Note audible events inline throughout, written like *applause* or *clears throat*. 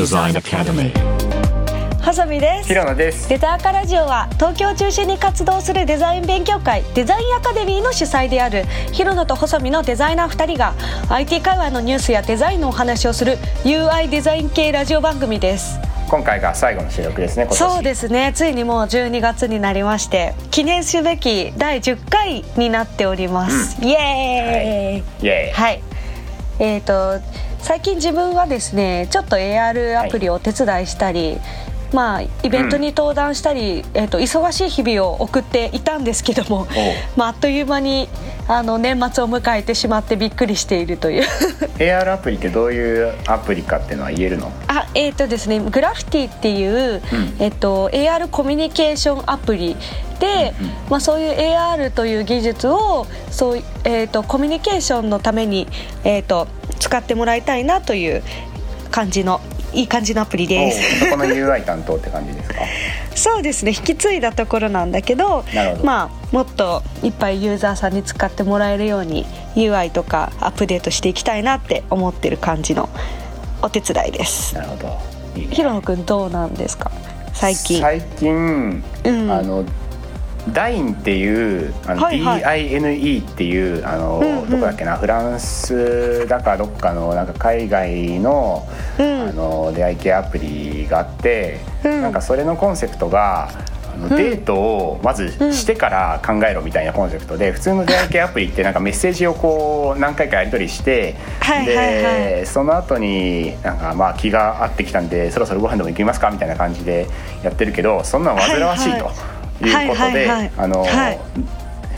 Design Academy. 細見です。平野です。デザーカラジオは東京を中心に活動するデザイン勉強会デザインアカデミーの主催である広野と細見のデザイナー2人が IT 界隈のニュースやデザインのお話をする UI デザイン系ラジオ番組です。今回が最後の収録ですねそうですね。ついにもう12月になりまして記念すべき第10回になっております、イエーイ。イエーイ。はい。えー、と最近自分はですねちょっと AR アプリをお手伝いしたり、まあ、イベントに登壇したり、えー、と忙しい日々を送っていたんですけども、まあ、あっという間にあの年末を迎えてしまってびっくりしているという。AR アプリってどういうアプリかっていうのは言えるの？あえーとですねグラフィティっていう、えっと AR コミュニケーションアプリで、まあ、そういう AR という技術をそう、えー、とコミュニケーションのために、えー、と使ってもらいたいなという感じのいい感じのアプリです。この UI 担当って感じですか？*laughs* そうですね。引き継いだところなんだけどまあ、もっといっぱいユーザーさんに使ってもらえるように UI とかアップデートしていきたいなって思ってる感じのお手伝いです。なるほど。いいね。ひろのくんどうなんですか？最近。最近、うん。あのダインっていうあの、はいはい。DINE っていうあの、うんうん。どこだっけな？フランスだかどっかのなんか海外の,、うん。あの出会い系アプリがあって、うん。なんかそれのコンセプトがあのん。デートをまずしてから考えろみたいなコンセプトで普通の出会い系アプリってなんかメッセージをこう何回かやり取りして、でその後になんかまあ気が合ってきたんでそろそろご飯でも行きますか？みたいな感じでやってるけどそんなの煩わしいということではいはいはい。あの、はい。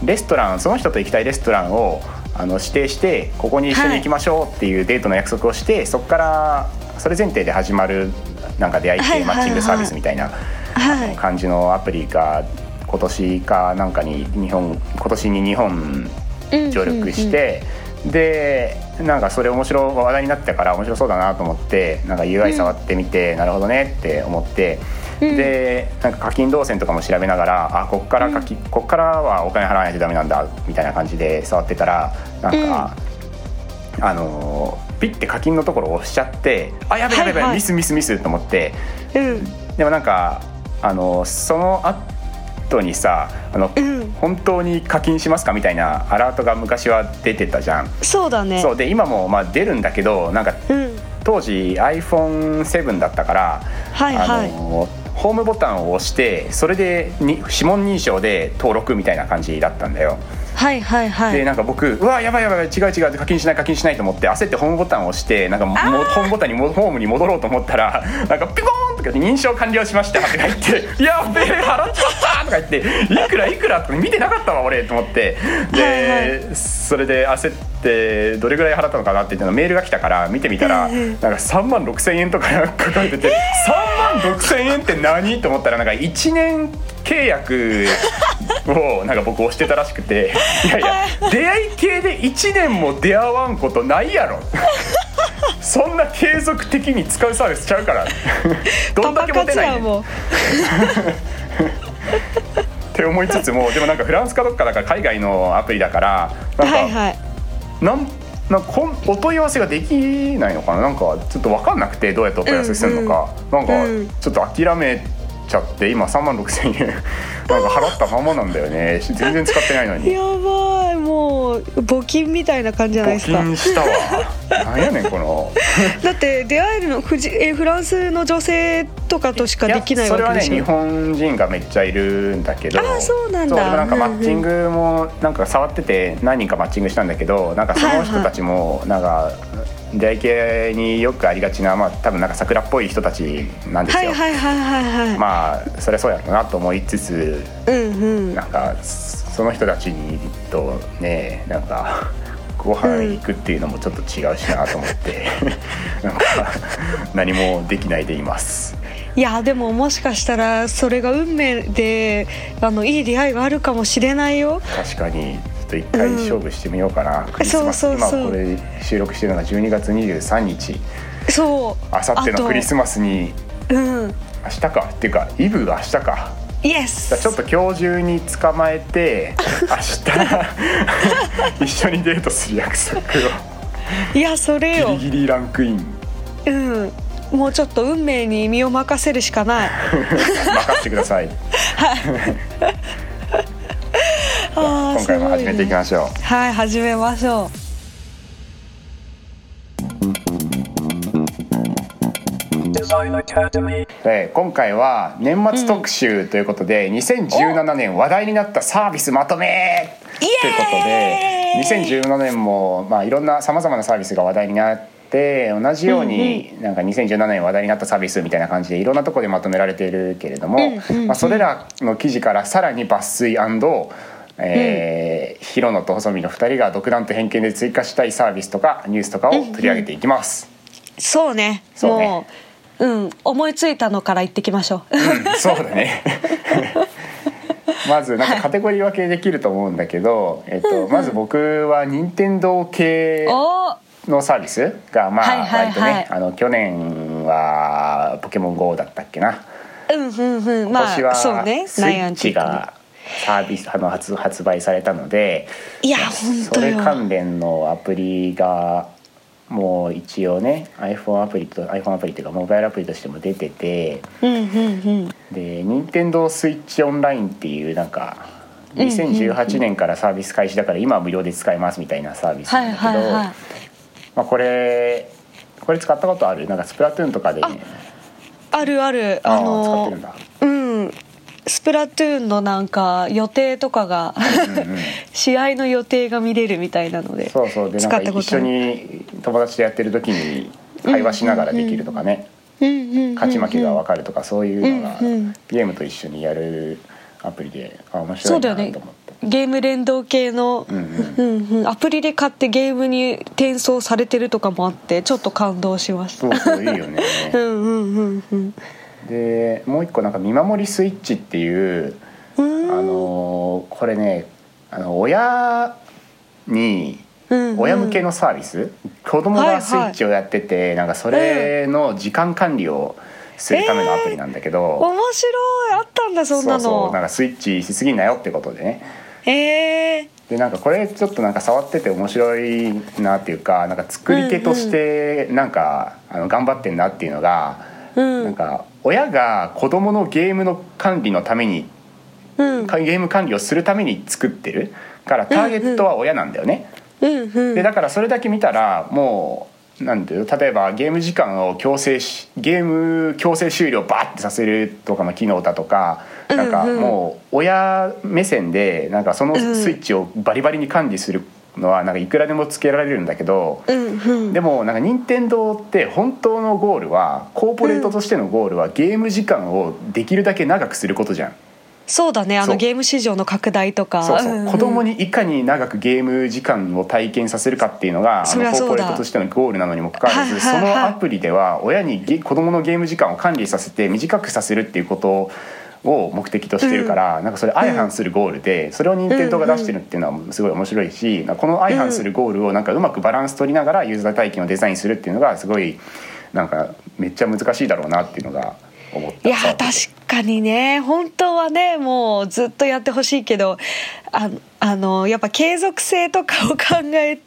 レストランその人と行きたいレストランをあの指定してここに一緒に行きましょうっていうデートの約束をして、そこからそれ前提で始まるなんか出会いはいはいはい。系マッチングサービスみたいな、はい。感じのアプリが今年かなんかに日本今年に日本協力して、でなんかそれ面白い話題になってたから面白そうだなと思ってなんか UI 触ってみて、なるほどねって思って、でなんか課金動線とかも調べながらあこっから課金、こっからはお金払わないとダメなんだみたいな感じで触ってたらなんか、あのーピッて課金のところを押しちゃってあやべやべやべ、はいはい。ミスミスミスと思ってうん。でもなんかあのその後にさあの、うん。本当に課金しますかみたいなアラートが昔は出てたじゃん。そうだね。そうで今もまあ出るんだけどなんかうん。当時 iPhone7 だったから、はいはい。あのホームボタンを押してそれでに指紋認証で登録みたいな感じだったんだよ。はいはいはいでなんか僕うわやばいやばい違う違う課金しない課金しないと思って焦ってホームボタンを押してなんかももホームボタンにもホームに戻ろうと思ったらなんかピコーンとかで認証完了しましたとか言って「*laughs* やべえ払っちまった!」とか言って「いくらいくら?」とか見てなかったわ俺と思ってで、はいそれで焦ってどれぐらい払ったのかなって言ってのメールが来たから見てみたら、なんか3万6千円とか書かれてて3万6千円って何と思ったらなんか1年契約をなんか僕押してたらしくて *laughs* いやいや出会い系で1年も出会わんことないやろ。そんな継続的に使うサービスちゃうから。*laughs* どんだけモテないね *laughs* って思いつつもでもなんかフランスかどっかだから海外のアプリだからなんか、はいはい。なんなんかこんお問い合わせができないのかな。なんかちょっと分かんなくてどうやってお問い合わせするのか、なんかうん。ちょっと諦めちゃって今3万6千円。*laughs* なんか払ったままなんだよね。全然使ってないのに。やばい。もう募金みたいな感じじゃない募ですか。金したわ。*laughs* なんやねんこの。だって出会えるのフジえフランスの女性とかとしかできないそれはねわけでしょ。日本人がめっちゃいるんだけどあそうなんだ。でもなんかマッチングもなんか触ってて何人かマッチングしたんだけどなんかその人たちもなんか出会い系によくありがちなまあ多分なんか桜っぽい人たちなんですはいよ、はいはいはいはい、まあそりゃそうやろうなと思いつつうんうん。なんかその人たちとねなんかご飯行くっていうのもちょっと違うしなと思って、*laughs* なんか何もできないでいます。いやでももしかしたらそれが運命であのいい出会いがあるかもしれないよ確かにと一回勝負してみようかな、クリスマス今これ収録してるのが12月23日。そう。あさってのクリスマスに。うん。明日か。っていうかイブが明日か。イエスちょっと今日中に捕まえて *laughs* 明日 *laughs* 一緒にデートする約束を。いやそれよ。ギリギリランクイン。うん。もうちょっと運命に身を任せるしかない。*laughs* 任せてください。あー今回も始めていきましょう、はい始めましょで今回は年末特集ということで、2017年話題になったサービスまとめ。ということで2017年も、まあ、いろんなさまざまなサービスが話題になって同じようになんか2017年話題になったサービスみたいな感じでいろんなところでまとめられているけれども、まあ、それらの記事からさらに抜粋えー、ヒロノと細見の2人が独断と偏見で追加したいサービスとかニュースとかを取り上げていきます。うそうね。そうね。もううん思いついたのから言ってきましょう。うん、そうだね。*laughs* まずなんかカテゴリー分けできると思うんだけど、えっと、まず僕は任天堂系おのサービスがまあ割とはいねあの去年は「ポケモン GO」だったっけな。うんうんうん。ま今年はあそうね。スイッチがサービスあの発発売されたのでいやそ本当よ。れ関連のアプリがもう一応ね iPhone アプリと iPhone アプリっていうかモバイルアプリとしても出ててうんうんうん。で任天堂スイッチオンラインっていうなんか2018年からサービス開始だから今は無料で使えますみたいなサービスだけど、はいはいまあ、これこれ使ったことある？なんかスプラトゥーンとかで、ね、あるある。あー使ってるんだ。うんスプラトゥーンのなんか予定とかが *laughs* 試合の予定が見れるみたいなのでそうそう。でな一緒に友達とやってる時に会話しながらできるとかね、勝ち負けが分かるとかそういうのがゲームと一緒にやるアプリであ面白いなと思って。ゲーム連動系の、うんうん。アプリで買ってゲームに転送されてるとかもあってちょっと感動しました。そうそういいよね。*laughs* うんうんうんうんでもう一個なんか見守りスイッチっていううーん。あのーこれねあの親にうんうん。親向けのサービス、子供がスイッチをやってて、なんかそれの時間管理をするためのアプリなんだけど、面白い。あったんだそんなの。そうそう。なんかスイッチしすぎんなよってことでね。ええでなんかこれちょっとなんか触ってて面白いなっていうかなんか作り手としてなんか、あの頑張ってんなっていうのが、うんなんか親が子供のゲームの管理のためにうん。かゲーム管理をするために作ってるからターゲットは親なんだよね。うんうん。でだからそれだけ見たらもうなんていうの？例えばゲーム時間を強制しゲーム強制終了バッてさせるとかの機能だとかなんかもう親目線でなんかそのうん。スイッチをバリバリに管理するのはなんかいくらでもつけられるんだけど。うんうん。でもなんか任天堂って本当のゴールはコーポレートとしてのゴールはゲーム時間をできるだけ長くすることじゃん。そうだねあのゲーム市場の拡大とか。そうそう、んん。子供にいかに長くゲーム時間を体験させるかっていうのがあのコーポレートとしてのゴールなのにもかかわらず、そのアプリでは親にゲ子供のゲーム時間を管理させて短くさせるっていうことを目的としてるから、なんかそれ相反するゴールで、それを任天堂が出してるっていうのはすごい面白いし、この相反するゴールをなんかうまくバランス取りながらユーザー体験をデザインするっていうのがすごいなんかめっちゃ難しいだろうなっていうのが思った。いや確かにね本当はねもうずっとやってほしいけどああのやっぱ継続性とかを考え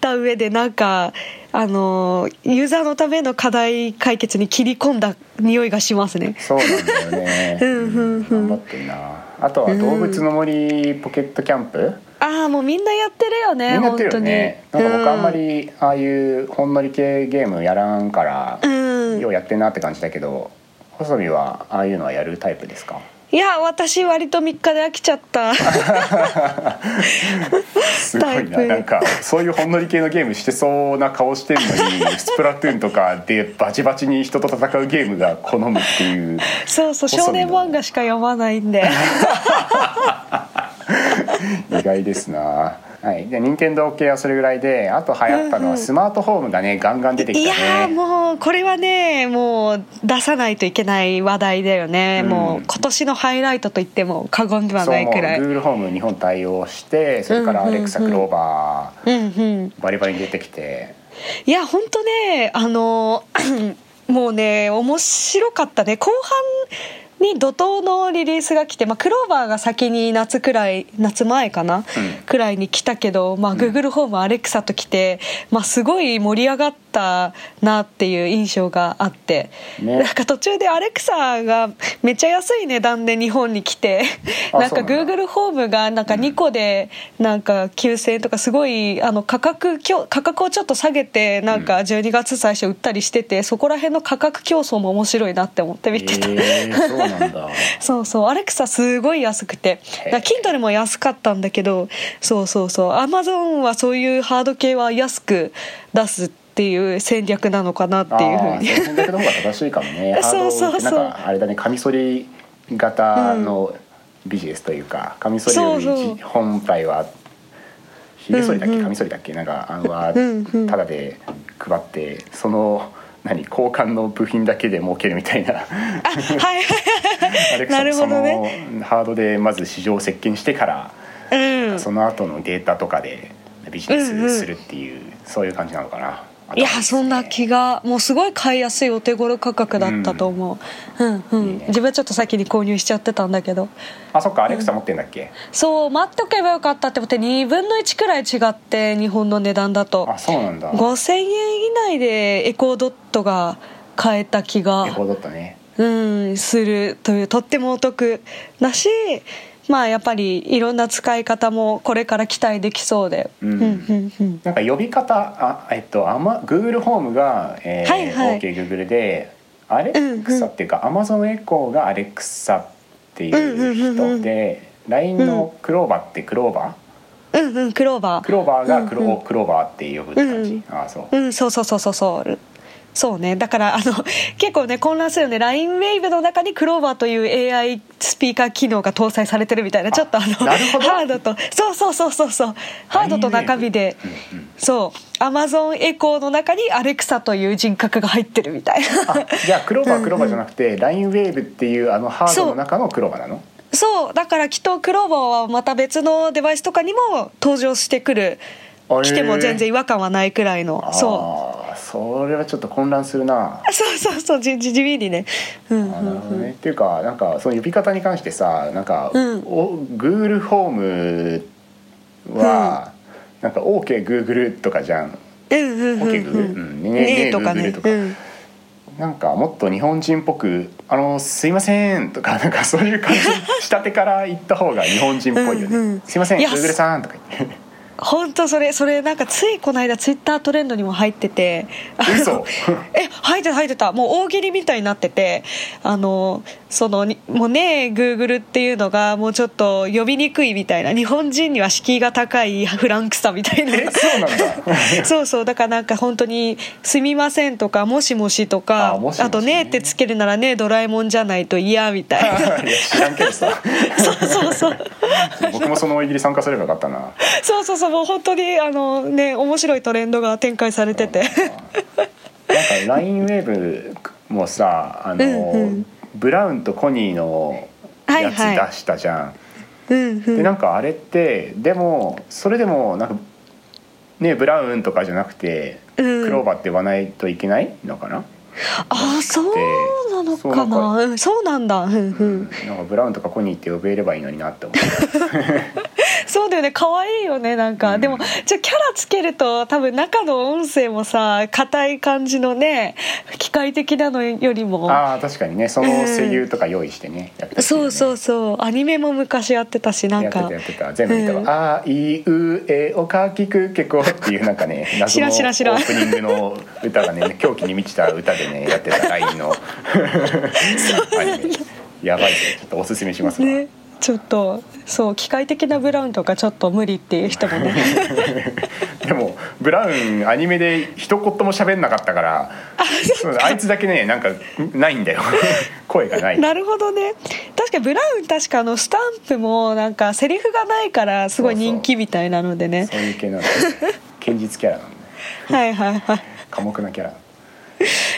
た上でなんかあのユーザーのための課題解決に切り込んだ匂いがしますね。そうなんだよね。*laughs* うんうんうん頑張ってんな。あとは動物の森ポケットキャンプ？ああもうみんなやってるよねみんなやってるよね。なんか僕あんまり、りああいうほんのり系ゲームやらんから、うん、ようやってんなって感じだけど、細見はああいうのはやるタイプですか？いや私割と3日で飽きちゃった *laughs* すごいな。なんかそういうほんのり系のゲームしてそうな顔してんのに、スプラトゥーンとかでバチバチに人と戦うゲームが好むっていう。そうそう少年漫画しか読まないんで *laughs* 意外ですな。はい、で任天堂系はそれぐらいであと流行ったのはスマートフォームがね。ガンガン出てきいたね。やーもうこれはねもう出さないといけない話題だよね、うん。もう今年のハイライトと言っても過言ではないくらい。Google ホーム日本対応してそれからうんうんうん。Alexa クローバうんうん。ーバリバリに出てきて。いや本当ねあの *clears throat* もうね面白かったね。後半に怒涛のリリースが来て、まあ、クローバーが先に夏くらい夏前かな、くらいに来たけど、まあ、Google ホームアレクサと来て、まあ、すごい盛り上がったなっていう印象があって、ね、なんか途中でアレクサがめっちゃ安い値段で日本に来てなんか Google ホームがなんか2個でなんか9000円とかすごいあの価格価格をちょっと下げてなんか12月最初売ったりしててそこら辺の価格競争も面白いなって思って見てた、えー、そうなんだ。*laughs* そうそう。アレクサすごい安くて。Kindle も安かったんだけどそうそうそう。アマゾンはそういうハード系は安く出すっていう戦略なのかなっていうふうに。戦略の方が正しいかもね。*laughs* そうそうそう。あれだねカミソリ型のビジネスというか、カミソリより本体はひげ剃りだっけカミソリだっけなんかあのはただで配ってその何交換の部品だけで儲けるみたいな。はい *laughs* アレクサそのハードでまず市場を席巻してから、うん、その後のデータとかでビジネスするっていう、うんうん、そういう感じなのかな。いやそんな気がもうすごい買いやすいお手頃価格だったと思う、うん、うん、ね、自分はちょっと先に購入しちゃってたんだけど。あそっかアレクサ持ってんだっけ、うん、そう待っておけばよかったって思って2分の1くらい違って日本の値段だと。あそうなんだ。5000円以内でエコードットが買えた気が。エコードットねうんするというとってもお得だしまあやっぱりいろんな使い方もこれから期待できそうで、うん。うんうんうん、なんか呼び方あえっとあま Google ホームが、えーはいはい、OKGoogle でアレクサっていうか、うんうん、Amazon エコーがアレクサっていう人で、うんうんうん、LINE のクローバーってクローバー、うんうんクローバー。クローバーがクロ,、うんうん、クローバーって呼ぶって感じ、うん、あそう、うん、そうそうそうそうそうそうね。だからあの *laughs* 結構ね混乱するよね。LINEWAVE の中にクローバーという AI スピーカー機能が搭載されてるみたいなちょっとあのハードとそうそうそうそうそう。ハードと中身で、うんうん、そう。アマゾンエコーの中にアレクサという人格が入ってるみたいな。じゃあクローバー *laughs* クローバーじゃなくて LINEWAVE っていうあのハードの中のクローバーなの？そう。だからきっとクローバーはまた別のデバイスとかにも登場してくる来ても全然違和感はないくらいの。そう。それはちょっと混乱するな。そうそうそう地味にね,、うんね。っていうかなんかその呼び方に関してさなんか、うん、お Google ホームは、うん、なんか OKGoogle とかじゃん。OKGoogle、うんねねとかね。とか、うん。なんかもっと日本人っぽく「あのすいません」とか *laughs* なんかそういう感じ仕立てから言った方が日本人っぽいよね「うんうん、すいません Google さん」とか言って。本当それそれなんかついこの間ツイッタートレンドにも入っててえ入ってた入ってた。もう大喜利みたいになっててあのそのもうねグーグルっていうのがもうちょっと呼びにくいみたいな日本人には敷居が高いフランクさみたいな。そうなんだ。*laughs* そうそう。だからなんか本当に「すみません」とか「もしもし」とかあとね」ってつけるならねドラえもんじゃないと嫌みたいな。*laughs* 知らんけどさ。*laughs* そうそうそう。僕もその大喜利参加すればよかったな。そうそうそうもう本当にあのね面白いトレンドが展開されてて。なんか LINEWAVE もさあの、うんうん。ブラウンとコニーのやつ出したじゃん。はいはいでなんかあれってでもそれでもなんかねブラウンとかじゃなくて、クローバーって言わないといけないのかな？あそうなのかな。そうなんだ、うんうん、なんかブラウンとかコニーって呼べればいいのになって思って。*laughs* そうだよね。可愛いよねなんか、うん、でもじゃキャラつけると多分中の音声もさ硬い感じのね機械的なのよりも。ああ確かにね。その声優とか用意してねうん、ね。そうそうそう。アニメも昔やってたしなんか。やってたやってた。全部見たわ、うん、あいうえおかきくけこっていうなんかね *laughs* 謎のオープニングの歌がね狂気に満ちた歌でねやってた LINE の。アニメやばい。ちょっとおすすめしますわ、ね。ちょっとそう機械的なブラウンとかちょっと無理っていう人もね。*laughs* でもブラウンアニメで一言も喋んなかったからあいつだけねなんかないんだよ。*laughs* 声がない。なるほどね。確かブラウン確かあのスタンプもなんかセリフがないからすごい人気みたいなのでね。そう。いう系なんで *laughs* 堅実キャラなんで。はいはいはい。寡黙なキャラ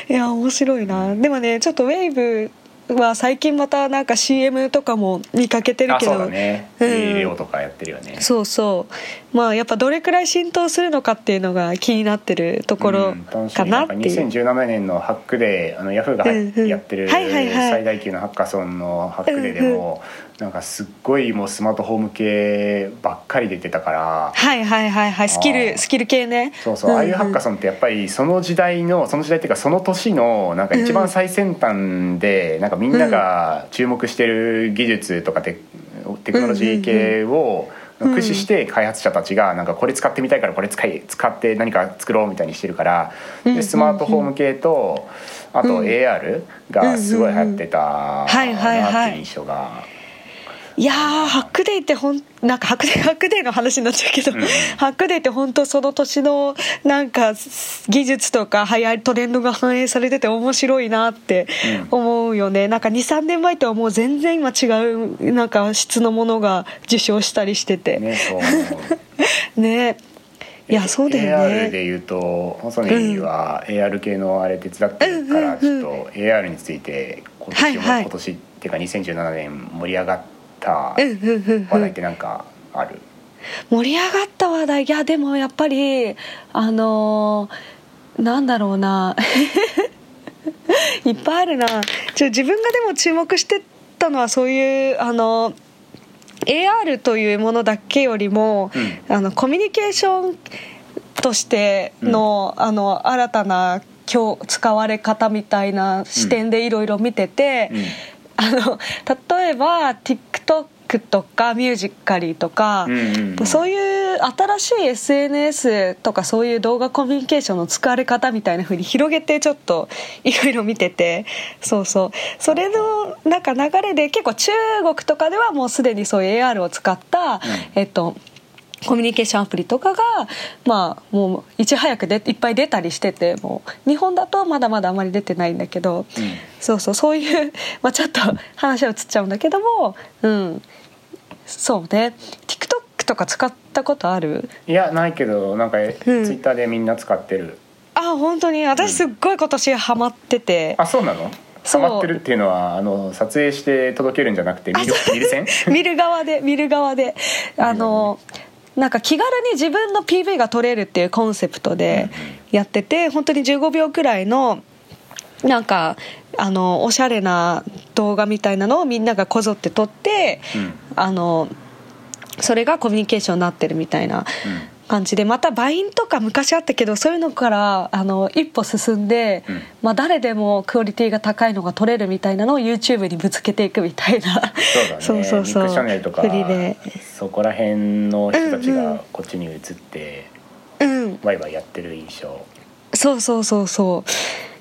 いや面白いな。でもねちょっとウェーブは最近またなんか CM とかも見かけてるけど。そうだね、うん、レオとかやってるよね。そうそうまあやっぱどれくらい浸透するのかっていうのが気になってるところかなっていう、うん、2017年のハックデーあのヤフーがやってる最大級のハッカソンのハックデーでも、なんかすっごいもうスマートフォーム系ばっかり出てたからはいはいはいはい。スキルスキル系ね。そうそう、ああいうハッカソンってやっぱりその時代のその時代っていうかその年のなんか一番最先端で、なんかみんなが注目してる技術とかテテクノロジー系を、駆使して開発者たちがなんかこれ使ってみたいからこれ使い使って何か作ろうみたいにしてるからでスマートフォーム系とあと AR がすごい流行ってたなっていう印象が。いやハックデーってほんなんかハックデーハックデーの話になっちゃうけど、うん、ハックデーって本当その年のなんか技術とか流行りトレンドが反映されてて面白いなって思うよね、うん、なんか23年前とはもう全然今違うなんか質のものが受賞したりしてて。ね *laughs* ね。いやそうだよね。AR でいうと細野は AR 系のあれ手伝ってるから、ちょっと AR について今年も、はいはい、今年っていうか2017年盛り上がってった話題ってなんかある？盛り上がった話題？いやでもやっぱりあのー、なんだろうな。*laughs* いっぱいあるな。ちょ自分がでも注目してたのはそういうあの AR というものだけよりも、うん、あのコミュニケーションとしてのうん、あの新たな今日使われ方みたいな視点でいろいろ見てて、うんあの例えば TikTok とかミュージカリーとか、そういう新しい SNS とかそういう動画コミュニケーションの使われ方みたいな風に広げてちょっといろいろ見てて。そうそう。それのなんか流れで結構中国とかではもうすでにそういう AR を使った、うん、えっとコミュニケーションアプリとかがまあもういち早くでいっぱい出たりしててもう日本だとまだまだあまり出てないんだけど、うん、そうそうそういう、*laughs* まあ、ちょっと話は移っちゃうんだけども、うん、そうね。TikTok とか使ったことある？いやないけどなんか、うん、ツイッターでみんな使ってる。あ本当に？私すっごい今年ハマってて、あそうなの？ハマってるっていうのはあの撮影して届けるんじゃなくて見る見る線？*laughs* 見る側で見る側で。あの、なんか気軽に自分の PV が撮れるっていうコンセプトでやってて本当に15秒くらいのなんかあのおしゃれな動画みたいなのをみんながこぞって撮って、うん、あのそれがコミュニケーションになってるみたいな感じでまたバインとか昔あったけどそういうのからあの一歩進んで、うん、まあ、誰でもクオリティが高いのが撮れるみたいなのを YouTube にぶつけていくみたいな。そうだ、ね、そうそうそう。シャネルとかで。そこら辺の人たちがこっちに移って、うん。うん、ワイワイやってる印象。そうそうそうそう。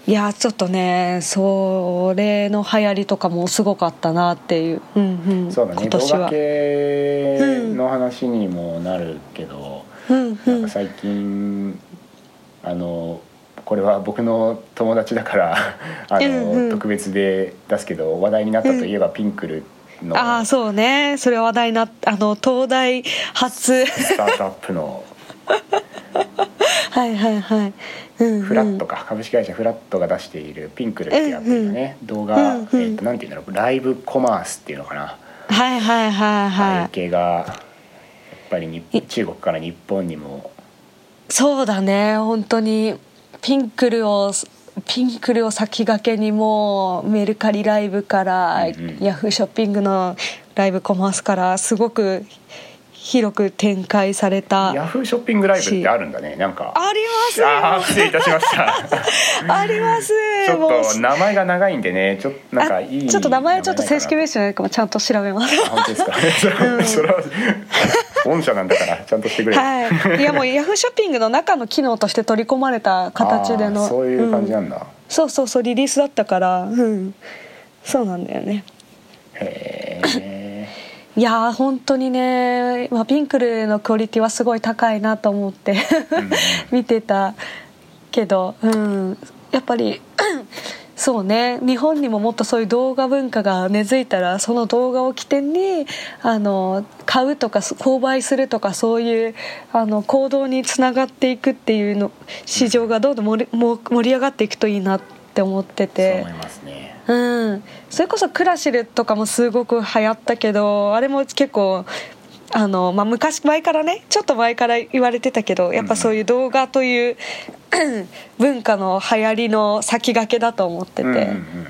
いやちょっとねそれの流行りとかもすごかったなっていう、うんうん、そうだね。今年は。動画系の話にもなるけど、うんなんか最近あのこれは僕の友達だから *laughs* あの、うんうん、特別で出すけど話題になったといえば、ピンクルの。ああそうね。それは話題になあの東大初。スタートアップの。*laughs* はいはいはい、うんうん、フラットか。株式会社フラットが出しているピンクルっていうアプリがね、うんうん、動画、うんうん、えー、となんていうんだろう。ライブコマースっていうのかな。はいはいはいはい。背景がぱり中国から日本にも。そうだね。本当にピンクルをピンクルを先駆けにもメルカリライブから、うんうん、ヤフーショッピングのライブコマースからすごく広く展開されたヤフーショッピングライブってあるんだねなんか。あります。あ失礼いたしました。*laughs* あります。ちょっと名前が長いんでねちょっとなんかいいちょっと名前ちょっと正式名称ないかもちゃんと調べます。本当ですか、*laughs* うん、それは御社なんだからちゃんとしてくれはい。いやもう *laughs* ヤフーショッピングの中の機能として取り込まれた形でのそういう感じなんだ、うん、そうそうそうリリースだったからうん。そうなんだよね。へえいや本当にね、まあ、ピンクルのクオリティはすごい高いなと思って *laughs* 見てたけど、うん、やっぱり *coughs* そうね日本にももっとそういう動画文化が根付いたらその動画を起点にあの買うとか購買するとかそういうあの行動につながっていくっていうの市場がどんどん盛り盛り上がっていくといいなって思ってて。そう思いますねうん、それこそクラシルとかもすごく流行ったけどあれも結構あの、まあ、昔前からねちょっと前から言われてたけどやっぱそういう動画という、文化の流行りの先駆けだと思ってて、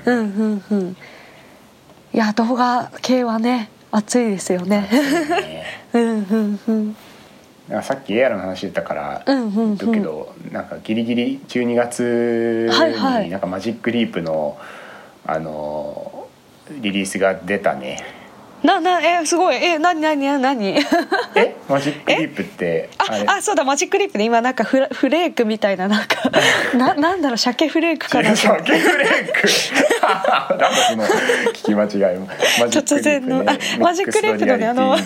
うんうんうん。いや動画系はね熱いですよね。ね。うんうんうん。さっき AR の話出たからうんうんうん。言うけど、なんかギリギリ12月はいはい。になんかマジックリープのあのリリースが出たね。ななえすごい。え何何何何？え？マジックリープってあれ？あそうだマジックリープで今なんかフラフレークみたいななんか *laughs* ななんだろう鮭フレークかな。シャケフレーク？*laughs* *laughs* なんだその聞き間違いマジック突然の、あマジックリープのねあの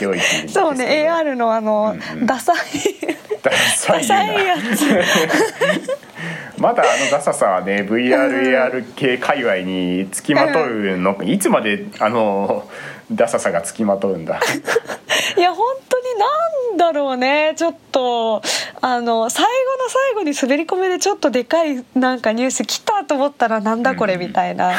そうね AR のあの、うんうん。ダサい。ダサいやまだあのダサさはね VRAR 系界隈につきまとうの、いつまであのダサさがつきまとうんだ。ついや本当になんだろうね。ちょっとあの最後の最後に滑り込みでちょっとでかいなんかニュース来たと思ったらなんだこれみたいな、*laughs* い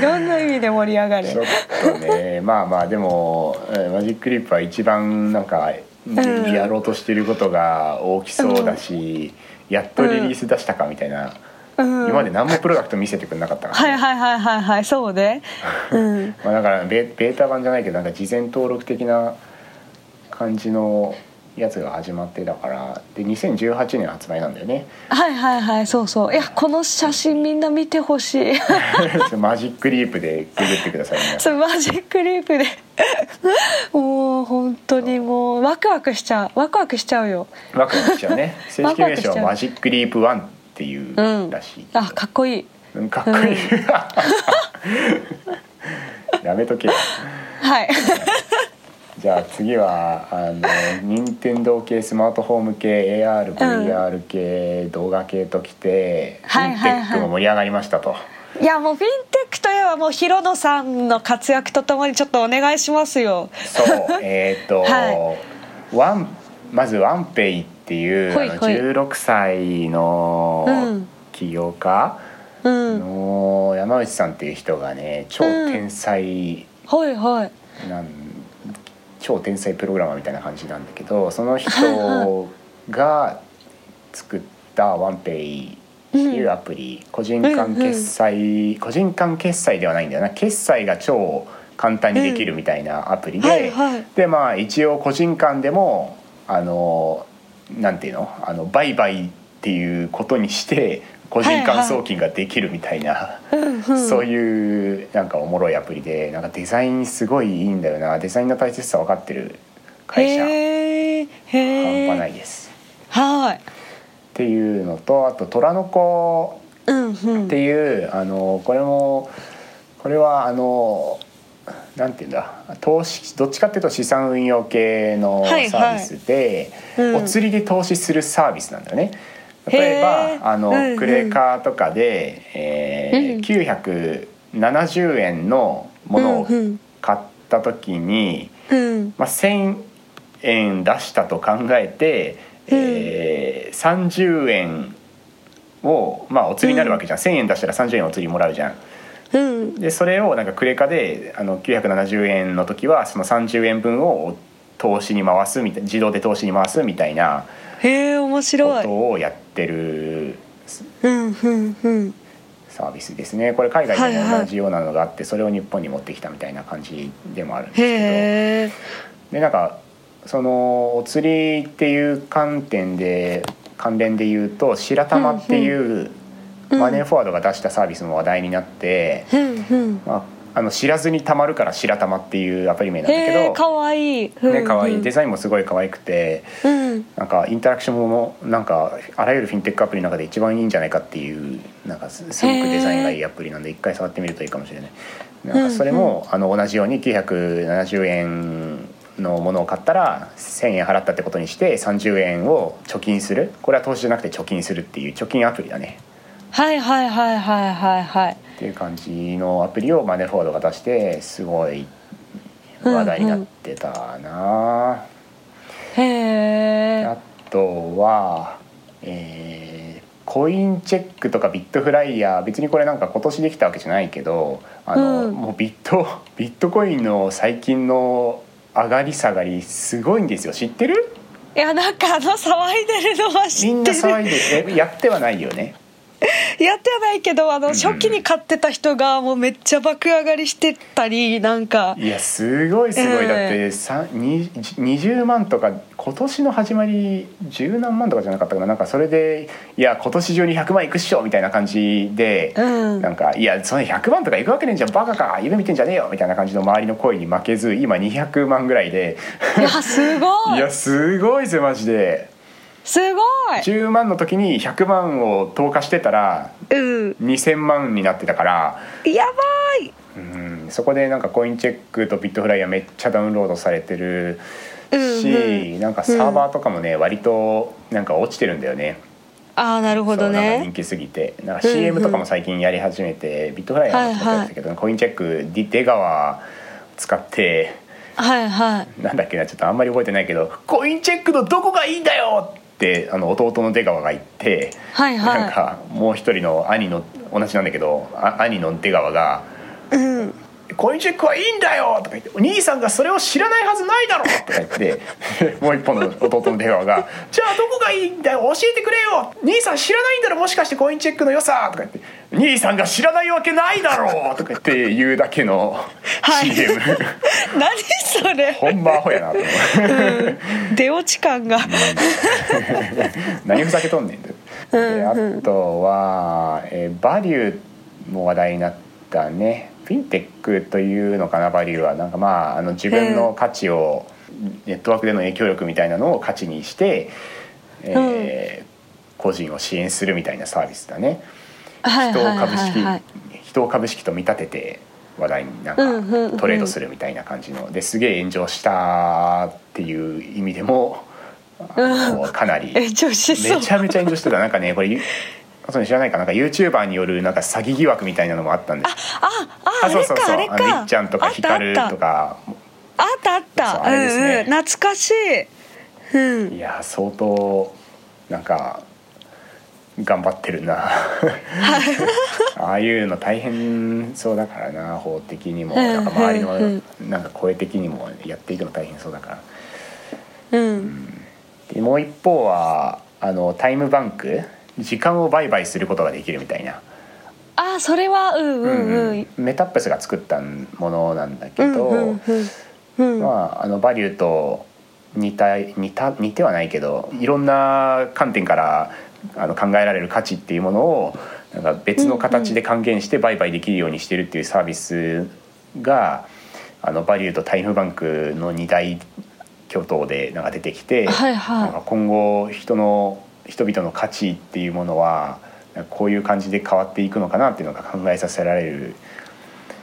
ろんな意味で盛り上がる。ちょっとね。まあまあでもえーマジックリップは一番なんかんやろうとしてることが大きそうだし、やっとリリース出したかみたいな、うん。今まで何もプロダクト見せてくれなかったから、はいはいはいはいはいそうね。うん。*laughs* まあ、だからベベータ版じゃないけどなんか事前登録的な感じのやつが始まってだから。で2018年発売なんだよね。はいはいはいそうそう。いやこの写真みんな見てほしい。*laughs* マジックリープでググってください皆さんそうマジックリープで。*laughs* もう本当にもうワクワクしちゃうワクワクしちゃうよ。ワクワクしちゃうね。*laughs* 正式名称はマジックリープ1っていううんらしい、あかっこいい。うん。かっこいい、*laughs* やめとけよ。はい。*laughs* じゃあ次はあの任天堂系スマートフォン系 ARVR 系、動画系ときて、はいはいはい。フィンテックも盛り上がりましたと。いやもうフィンテックといえばもうヒロノさんの活躍とともにちょっとお願いしますよ。そうえっ、と、はワンまずワンペイっていうあのほい。ほい16歳のうん。起業家うん。の山内さんっていう人がね超天才はいはい。なん超天才プログラマーみたいな感じなんだけどその人が作ったワンペイっていうアプリ、個人間決済、個人間決済ではないんだよな。決済が超簡単にできるみたいなアプリで、はいはい。でまあ一応個人間でもあのなんていうの？あの売買っていうことにして個人間送金ができるみたいな、うんうん。そういうなんかおもろいアプリでなんかデザインすごいいいんだよな。デザインの大切さ分かってる会社。半端なえいです。はい。っていうのとあと虎の子うんうん。っていうあのこれもこれはあのなんていうんだ？投資どっちかっていうと資産運用系のはいサービスで、うん。お釣りで投資するサービスなんだよね。例えばあの、うんうん。クレカとかで、えーうん970円のものをうんうん。買った時に、うん。まあ、1,000円出したと考えて、えー30円を、まあ、お釣りになるわけじゃん、1,000円出したら30円お釣りもらうじゃん。うん。でそれをなんかクレカであの970円の時はその30円分を投資に回すみたい自動で投資に回すみたいなへえ面こ白い。とをやってるうんうんうん。サービスですね。これ海外でも同じようなのがあってそれを日本に持ってきたみたいな感じでもあるんですけど。でなんかそのお釣りっていう観点で関連で言うと白玉っていううんマネーフォワードが出したサービスも話題になって、うんうん。まあ、あの知らずにたまるから白玉っていうアプリ名なんだへけどえかわいいね可愛い。デすザインもすごい可愛くてうん。なんかインタラクションもなんかあらゆるフィンテックアプリの中で一番いいんじゃないかっていうなんかすすごくデザインがいいアプリなんで一回触ってみるといいかもしれない。なんかそれも、あの同じように970円のものを買ったら1,000円払ったってことにして30円を貯金する。これは投資じゃなくて貯金するっていう貯金アプリだねはいはいはいはいはいはい。っていう感じのアプリをマネーフォワードが出してすごい話題になってたな、へえあとは、えー、コインチェックとかビットフライヤー別にこれなんか今年できたわけじゃないけどあの、うん。もうビット *laughs* ビットコインの最近の上がり下がりすごいんですよ。知ってる？いやなんかあの騒いでるのは知みんってる。な騒いでえやってはないよね *laughs* やってはないけどあのうん初期に買ってた人がもうめっちゃ爆上がりしてたりなんか。いやすごいすごい、ええだってさに20万とか今年の始まり十何万とかじゃなかったかな。なんかそれでいや今年中に100万いくっしょみたいな感じで、うん。なんかいやその100万とかいくわけねえじゃん。バカか。夢見てんじゃねえよ。みたいな感じの周りの声に負けず今200万ぐらいで。いやすごい。*laughs* いやすごいですよマジですごい。10万の時に100万を投下してたらうん。2000万になってたから。やばい。うん、そこでなんかコインチェックとビットフライヤーめっちゃダウンロードされてるし、うんうん。なんかサーバーとかもね、割となんか落ちてるんだよね。ああなるほどそうなんか人ね気すぎて。なんかうんうん。CM とかも最近やり始めて、ビットフライヤーもやってたけど、コインチェックディ出川使ってはいはい。なんだっけなちょっとあんまり覚えてないけど「コインチェックのどこがいいんだよ!」ってあの弟の出川が言って、はいはい。なんかもう一人の兄の同じなんだけどあ兄の出川がうん「コインチェックはいいんだよ!」とか言って「お兄さんがそれを知らないはずないだろ!」とか言って *laughs* もう一本の弟の出川が「じゃあどこがいいんだよ教えてくれよ兄さん知らないんだろもしかしてコインチェックの良さ!」とか言って「兄さんが知らないわけないだろ!」とか言って言うだけのはい CM、*laughs* 何それほんまアホやなと思う。出落ち感が何ふざけとんねんでであとは、えーバリューも話題になったねフィンテックというのかなバリューは。なんかまああの自分の価値を、ネットワークでの影響力みたいなのを価値にして、えー個人を支援するみたいなサービスだね。人を株式、人を株式と見立てて話題になんかトレードするみたいな感じの。ですげえ炎上したっていう意味でも、かなり *laughs* めちゃめちゃ炎上してた。なんかねこれそれ知らないかなんか YouTuber によるなんか詐欺疑惑みたいなのもあったんです。あああれそうそうそう。かあれか。のいっちゃんとかあったあった。ヒカルとか。あったあった。あれですね。うんうん、懐かしい。うん。いや相当なんか頑張ってるな。*laughs* ああいうの大変そうだからな法的にも。うんなんか周りうんのなんか声的にもやっていくの大変そうだから。うん。でもう一方はあのタイムバンク時間を売買することができるみたいな、あそれはうんうんうん。メタップスが作ったものなんだけど、うんうんうんうん。まあ、あのバリューと似た似た似てはないけどいろんな観点からあの考えられる価値っていうものをなんか別の形で還元して売買できるようにしてるっていうサービスがあのバリューとタイムバンクの二大巨頭でなんか出てきて、はいはい。今後人の人々の価値っていうものはこういう感じで変わっていくのかなっていうのが考えさせられる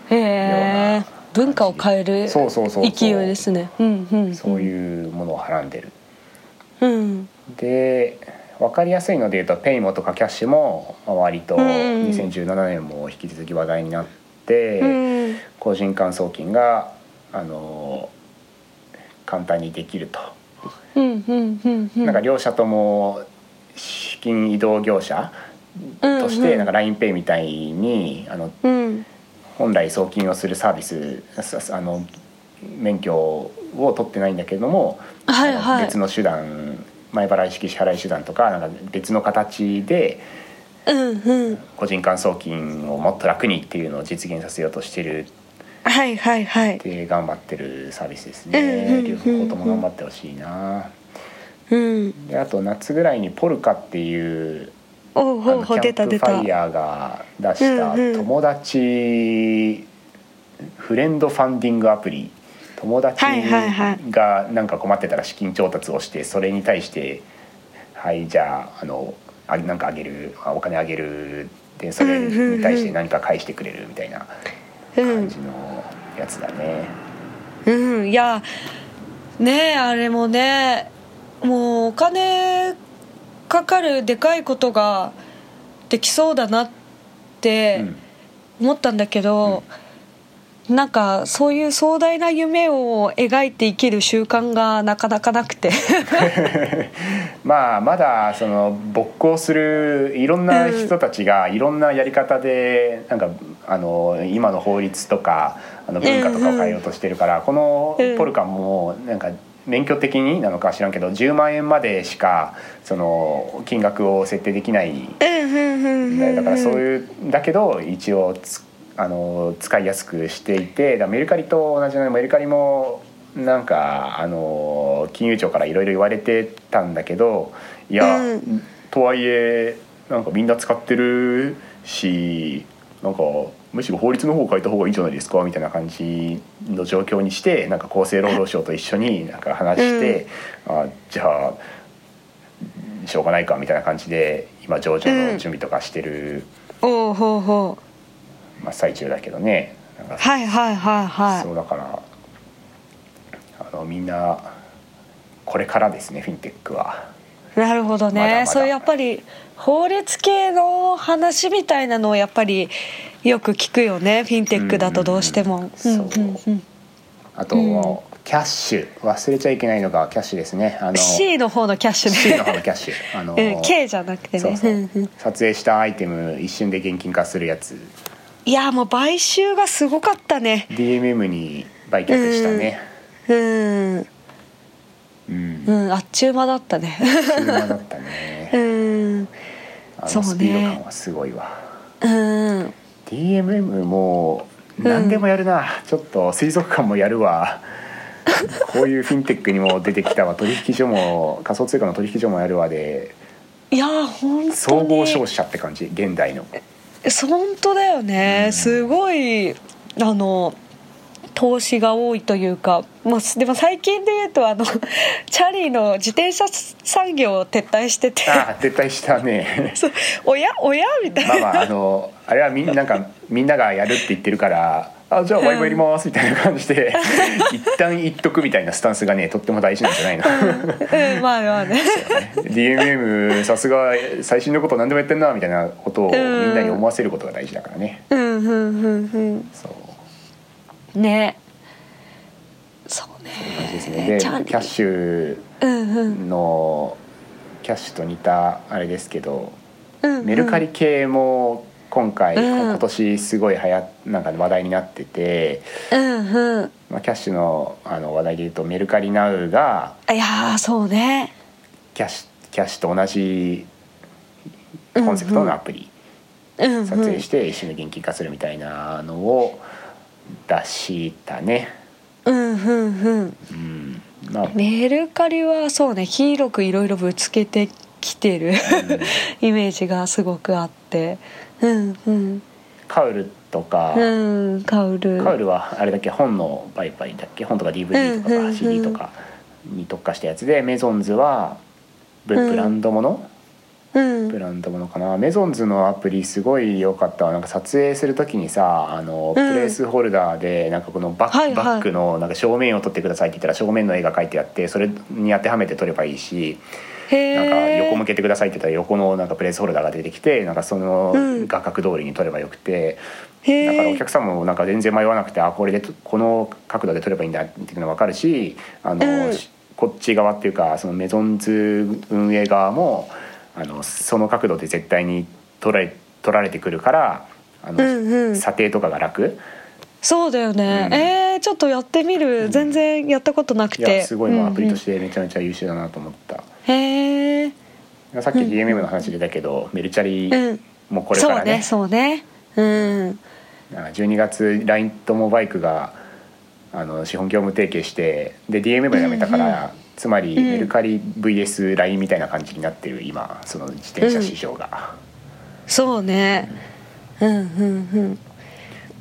へえ。文化を変える勢いですね。そういうものをはらんでる。うん。で分かりやすいので言うとペイモとかキャッシュもまあ割とうん2017年も引き続き話題になって、うん。個人間送金があの簡単にできると、なんか両者とも資金移動業者としてなんか LINEPay みたいにあのうん。本来送金をするサービスさあの免許を取ってないんだけれども、はいはい。別の手段前払い式支払い手段とかなんか別の形でうんうん。個人間送金をもっと楽にっていうのを実現させようとしてるはいはいはい。で頑張ってるサービスですうんうんねうん。両方とも頑張ってほしいなうん。であと夏ぐらいにポルカっていうおうほうほうキャンプファイヤーが出したうんうん。友達フレンドファンディングアプリ。友達がなんか困ってたら資金調達をしてそれに対してはいじゃああのあなんかあげるあお金あげる。でそれに対して何か返してくれるみたいなうん感じのやつだね。うん。いやねえあれもねもうお金かかるでかいことができそうだなってうん思ったんだけど、なんかそういう壮大な夢を描いて生きる習慣がなかなかなくて。*laughs* まあまだその没効するいろんな人たちがいろんなやり方でなんかあの今の法律とかあの文化とかを変えようとしてるから、このポルカもなんか免許的になのか知らんけど10万円までしかその金額を設定できない。だからそういうだけど一応あの使いやすくしていてだメルカリと同じのメルカリもなんかあの金融庁からいろいろ言われてたんだけどいや、うん、とはいえなんかみんな使ってるしなんかむしろ法律の方を変えた方がいいんじゃないですかみたいな感じの状況にしてなんか厚生労働省と一緒になんか話して、うん、あじゃあしょうがないかみたいな感じで今上場の準備とかしてる、うん、おほうほう。まあ、最中だけどね。はいはいはいはい。そうだからあのみんなこれからですねフィンテックは。なるほどね、まだまだ。そういうやっぱり法律系の話みたいなのをやっぱりよく聞くよねフィンテックだとどうしても。あと、うん、キャッシュ忘れちゃいけないのがキャッシュですね。あの C の方のキャッシュね。C の方のキャッシュ。*laughs* あの、うん、K じゃなくてね。撮影したアイテム一瞬で現金化するやつ。いやもう買収がすごかったね。DMM に売却したね。うん、うん、うん、あっちゅう間だったね。あっちゅう間だったね。*laughs* うん。あのスピード感はすごいわ。う、ね、ん DMM も何でもやるな、うん、ちょっと水族館もやるわ。こういうフィンテックにも出てきたわ。取引所も仮想通貨の取引所もやるわで。いや本当総合商社って感じ。現代の。本当だよね、すごいあの投資が多いというか、まあ、でも最近で言うとあの *laughs* チャリーの自転車産業を撤退してて。あ撤退したね。*laughs* おやおや？みたいな。まあまああのあれはみんなかみんながやるって言ってるからあじゃあワイワイやりますみたいな感じで、うん、一旦言っとくみたいなスタンスがねとっても大事なんじゃないの、うん、まあまあね。*laughs* ね DMM さすが最新のこと何でもやってんなみたいなことをみんなに思わせることが大事だからね。うんうんうんうん。そうね。そうね。そうですね。でキャッシュの、キャッシュと似たあれですけど、うんうん、メルカリ系も今回、うん、今年すごいはやなんか話題になってて、うんうん。まあ、キャッシュのあの話題で言うとメルカリナウがいやそうね。キャッシュキャッシュと同じコンセプトのアプリ、うんうん、撮影して一緒に現金化するみたいなのを出したね。うんうんうん。うん。まあ、メルカリはそうね広くいろいろぶつけてきてる、*laughs* イメージがすごくあって。うんうん。カウルとか、うん、カウル。カウルはあれだっけ本の売買だっけ？本とか DVD とか、うん、CD とかに特化したやつでメゾンズはブブランドもの、うん、ブランドものかな。メゾンズのアプリすごい良かった。なんか撮影する時にさあの、プレースホルダーでなんかこのバッ,、はいはい、バックのなんか正面を撮ってくださいって言ったら正面の絵が描いてあってそれに当てはめて撮ればいいしなんか横向けてくださいって言ったら横のなんかプレスホルダーが出てきてなんかその画角通りに撮ればよくて、うん、だからお客さんもなんか全然迷わなくてあこれでこの角度で撮ればいいんだっていうの分かるしあの、うん、こっち側っていうかそのメゾンズ運営側もあのその角度で絶対に撮られ撮られてくるからあの、うんうん、査定とかが楽。そうだよね、うん、えー、ちょっとやってみる、全然やったことなくて。すごいもうアプリとしてめちゃめちゃ優秀だなと思った、へえさっき DMM の話出たけど、メルチャリもこれからね、そうねそうね。うん。12月 LINE ともバイクがあの資本業務提携してで DMM やめたから、うんうん、つまりメルカリ VSLINE みたいな感じになってる今その自転車市場が、うん、そうね、うん、うんうん。うん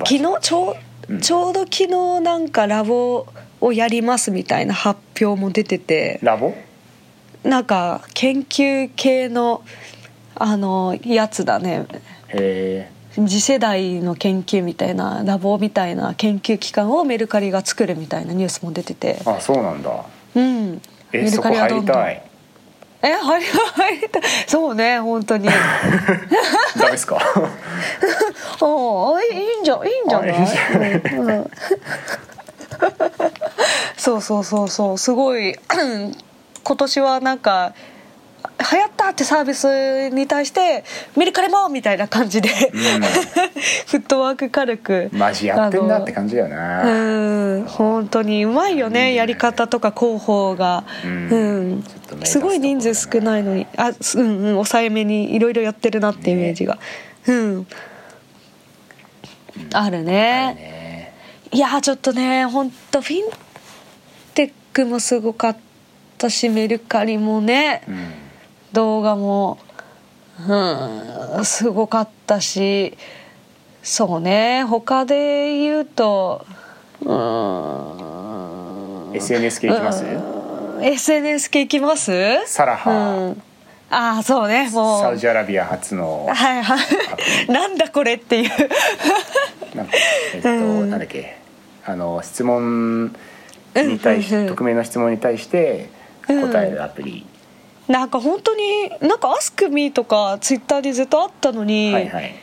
昨日ちょう、ちょうど昨日なんかラボをやりますみたいな発表も出てて。ラボ？なんか研究系のあのやつだね。へ次世代の研究みたいなラボみたいな研究機関をメルカリが作るみたいなニュースも出てて。あそうなんだうん。えメルカリはどんどん。え入り入りたい。そうね本当に。*laughs* ダメですか？*laughs* ああいいんじゃいいんじゃない？あいいんじゃない？うん。うん。そうそうそうそう。すごい *clears throat* 今年はなんか流行ったってサービスに対してメルカリもみたいな感じで、*laughs* フットワーク軽くマジやってんなって感じだような、ん。本当にうまいよねやり方とか広報が。ううん。んちょっと目立つすごい人数少ないのにあすうんうん抑えめにいろいろやってるなってイメージが、うん。あるね。ね。いやちょっとね本当フィンテックもすごかったしメルカリもね。うん動画もうんすごかったしそうね他で言うとうん。SNS 系いきます、うん。SNS 系いきます？サラハ、うん、ああそうねもう。サウジアラビア初のはいはい。なんだこれっていう。なんかえっと、うん。なんだっけ？あの質問に対し、うんうんうん。匿名の質問に対して答えるアプリ、なんか本当になんか「AskMe」とかツイッターでずっとあったのに、はいはい。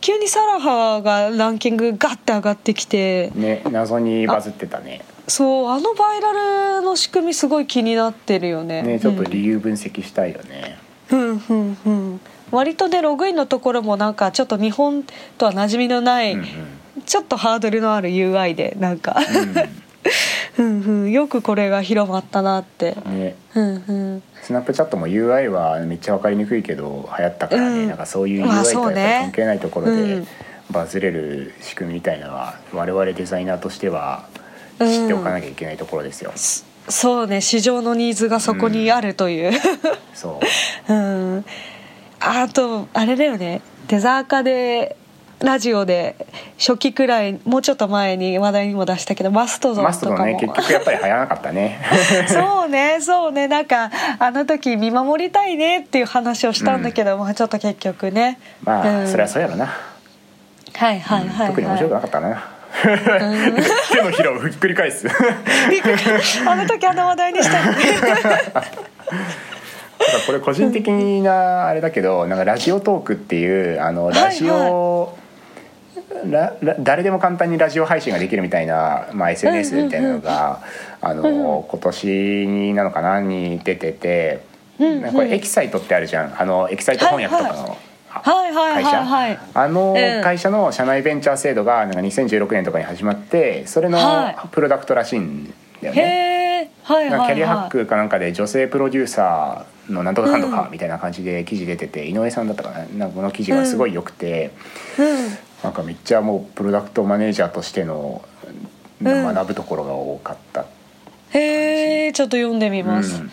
急にサラハがランキングガッて上がってきてね謎にバズってたね。そうあのバイラルの仕組みすごい気になってるよね。ねちょっと理由分析したいよね、うんうんうん。割とねログインのところもなんかちょっと日本とは馴染みのない、うんうん。ちょっとハードルのある UI でなんか。うん *laughs* うんよくこれが広まったなって。うんね。うんうん。スナップチャットも UI はめっちゃ分かりにくいけど流行ったからね、うん。なんかそういうまあ UI とはやっぱり関係ないところでうん。バズれる仕組みみたいなのは我々デザイナーとしては知っておかなきゃいけないところですよ、そうね。市場のニーズがそこにあるという、そう。*laughs* うん、あとあれだよね。デザーカでラジオで初期くらいもうちょっと前に話題にも出したけどマストドンマストドンね結局やっぱり流行らなかったね。そうねそうね。なんかあの時見守りたいねっていう話をしたんだけど、まあちょっと結局ね。まあ、うん。それはそうやろな、はいはいはい、はい、特に面白くなかったな、*laughs* 手のひらをひっくり返す。*laughs* あの時あの話題にした *laughs* これ個人的なあれだけどなんかラジオトークっていうあのラジオ、らら誰でも簡単にラジオ配信ができるみたいな、まあ、SNS みたいなのが、あの今年になのかなに出てて、うんうん。これエキサイトってあるじゃん。あのエキサイト翻訳とかの。はいはいはい。あのうん。会社の社内ベンチャー制度がなんか2016年とかに始まってそれのはプロダクトらしいんだよね。はいキャリアハッはクかなんかで女性プロデューサーのなんとかかんとかみたいな感じで記事出てて、井上さんだったかな。なんかこの記事がすごい良くて、いうんなんかめっちゃもうプロダクトマネージャーとしてのうん。学ぶところが多かった。へえちょっと読んでみます、うん。うん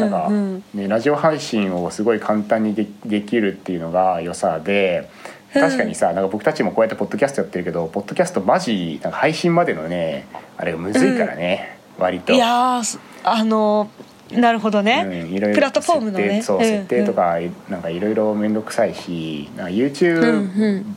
だから、うんね、ラジオ配信をすごい簡単にでできるっていうのが良さで確かにさなんか僕たちもこうやってポッドキャストやってるけどポッドキャストマジなんか配信までのねあれがむずいからね、割と。いやあのなるほどね、うん、いろいろプラットフォームのね。そう、うん設定とかなんかいろいろ面倒くさいしなんか YouTube うんうん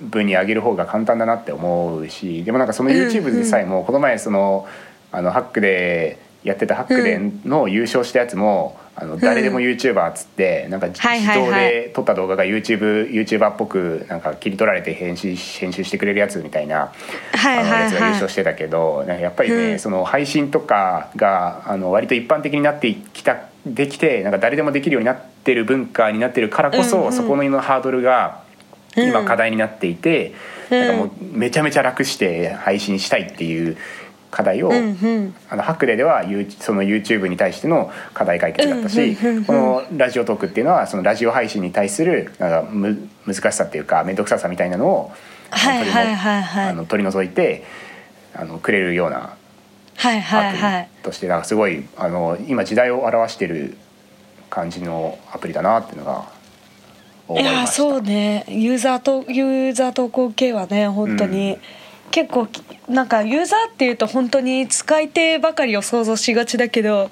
部に上げる方が簡単だなって思うしでもなんかその YouTube でさえもこの前そのあのハックでやってたハックでの優勝したやつも、あの誰でも YouTuber っつってなんか自動で撮った動画が YouTube YouTuber っぽくなんか切り取られて編集編集してくれるやつみたいなはいあのやつが優勝してたけど、なんかやっぱりね、うん。その配信とかがあの割と一般的になってきたできてなんか誰でもできるようになってる文化になってるからこそ、そこのハードルが今うん。課題になっていて、うん。なんかもうめちゃめちゃ楽して配信したいっていう課題を、うんうん。あのハックデーではその YouTube に対しての課題解決だったし、うんうんうん。うんこのラジオトークっていうのはそのラジオ配信に対するなんかむ難しさっていうか面倒くささみたいなのをはいあの取り除いてあのくれるようなはいはいアプはいリとしてなんかすごいあの今時代を表してる感じのアプリだなっていうのが思いいや。そうね。ユーザーとユーザー投稿系はね本当に、うん。結構きなんかユーザーっていうと本当に使い手ばかりを想像しがちだけど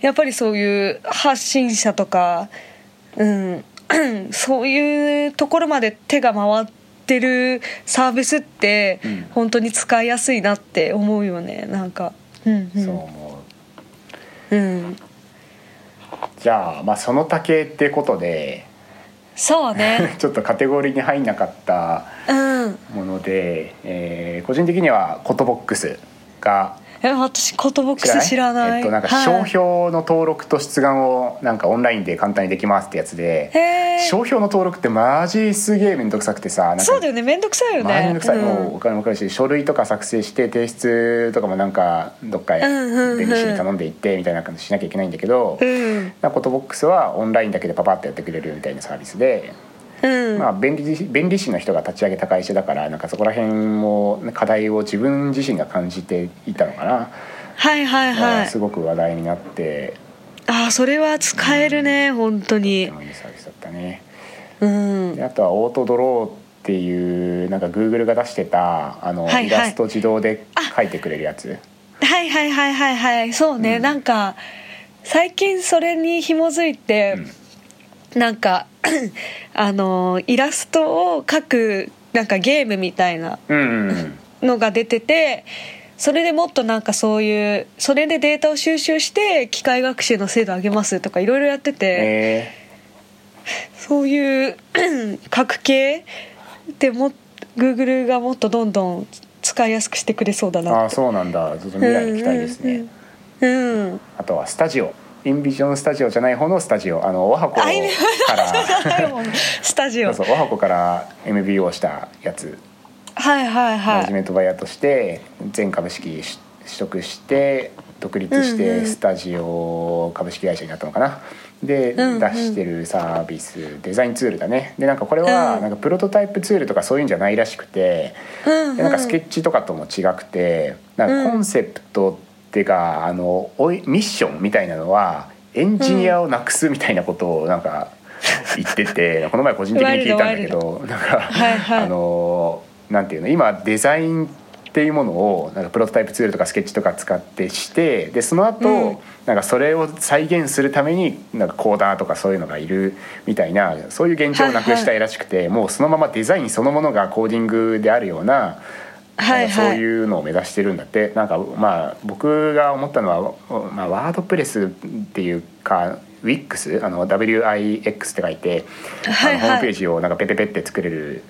やっぱりそういう発信者とかうん *clears throat* そういうところまで手が回ってるサービスってうん。本当に使いやすいなって思うよね。なんかうんそう思う。うん。うんじゃあ、まあ、その丈ってことでそうね。*laughs* ちょっとカテゴリーに入んなかったうん。もので、えー個人的にはコトボックスがえ私コトボックス知らない。えっとなんか商標の登録と出願をなんかオンラインで簡単にできますってやつで、はい、商標の登録ってマジすげえ面倒くさくてさそうだよね。めんどくさいよね。マジめんどくさい、うん。もうお金もかかるし書類とか作成して提出とかもなんかどっか弁理士に頼んでいってみたいな感じしなきゃいけないんだけど、うん。コトボックスはオンラインだけでパパッとやってくれるみたいなサービスで、うん、まあ、便利便利士の人が立ち上げた会社だからなんかそこら辺も課題を自分自身が感じていたのかな、はいはいはい。すごく話題になって。ああそれは使えるね本当とてにもいいサービスだったね。うん。であとはオートドローっていうなんか Google が出してたあの、はいはい。イラスト自動で描いてくれるやつ。はいはいはいはいはい。そうね、うん。なんか最近それに紐づいて、なんか *coughs* あのイラストを描くなんかゲームみたいなのが出ててそれでもっとなんかそういうそれでデータを収集して機械学習の精度上げますとかいろいろやってて、えそういう書く系でも Google がもっとどんどん使いやすくしてくれそうだー、なああそうなんだ。ちょっと未来に期待ですね、うんうんうん。あとはスタジオインビジョンスタジオじゃない方のスタジオ。あのおはこから。スタジオ。そうそうおはこから MBO したやつ。はいはいマネジはいメントバイヤーとして全株式し取得して独立しうんうんてスタジオ株式会社になったのかな。でうんうん。出してるサービスデザインツールだね。でなんかこれはうん。なんかプロトタイプツールとかそういうんじゃないらしくて。うんでなんかスケッチとかとも違くてなんかコンセプトっていうかあのおいミッションみたいなのはエンジニアをなくすみたいなことをなんか言ってて *laughs* この前個人的に聞いたんだけどなんかはいはい。あのなんていうの今デザインっていうものをなんかプロトタイプツールとかスケッチとか使ってしてでその後、うん。なんかそれを再現するためになんかコーダーとかそういうのがいるみたいなそういう現状をなくしたいらしくて、もうそのままデザインそのものがコーディングであるような。はいなんかそうはいいうのを目指してるんだって。なんかまあ僕が思ったのは、まあ、ワードプレスっていうか WIX あの WIX って書いて、はいはい。あのホームページをなんかペペペって作れる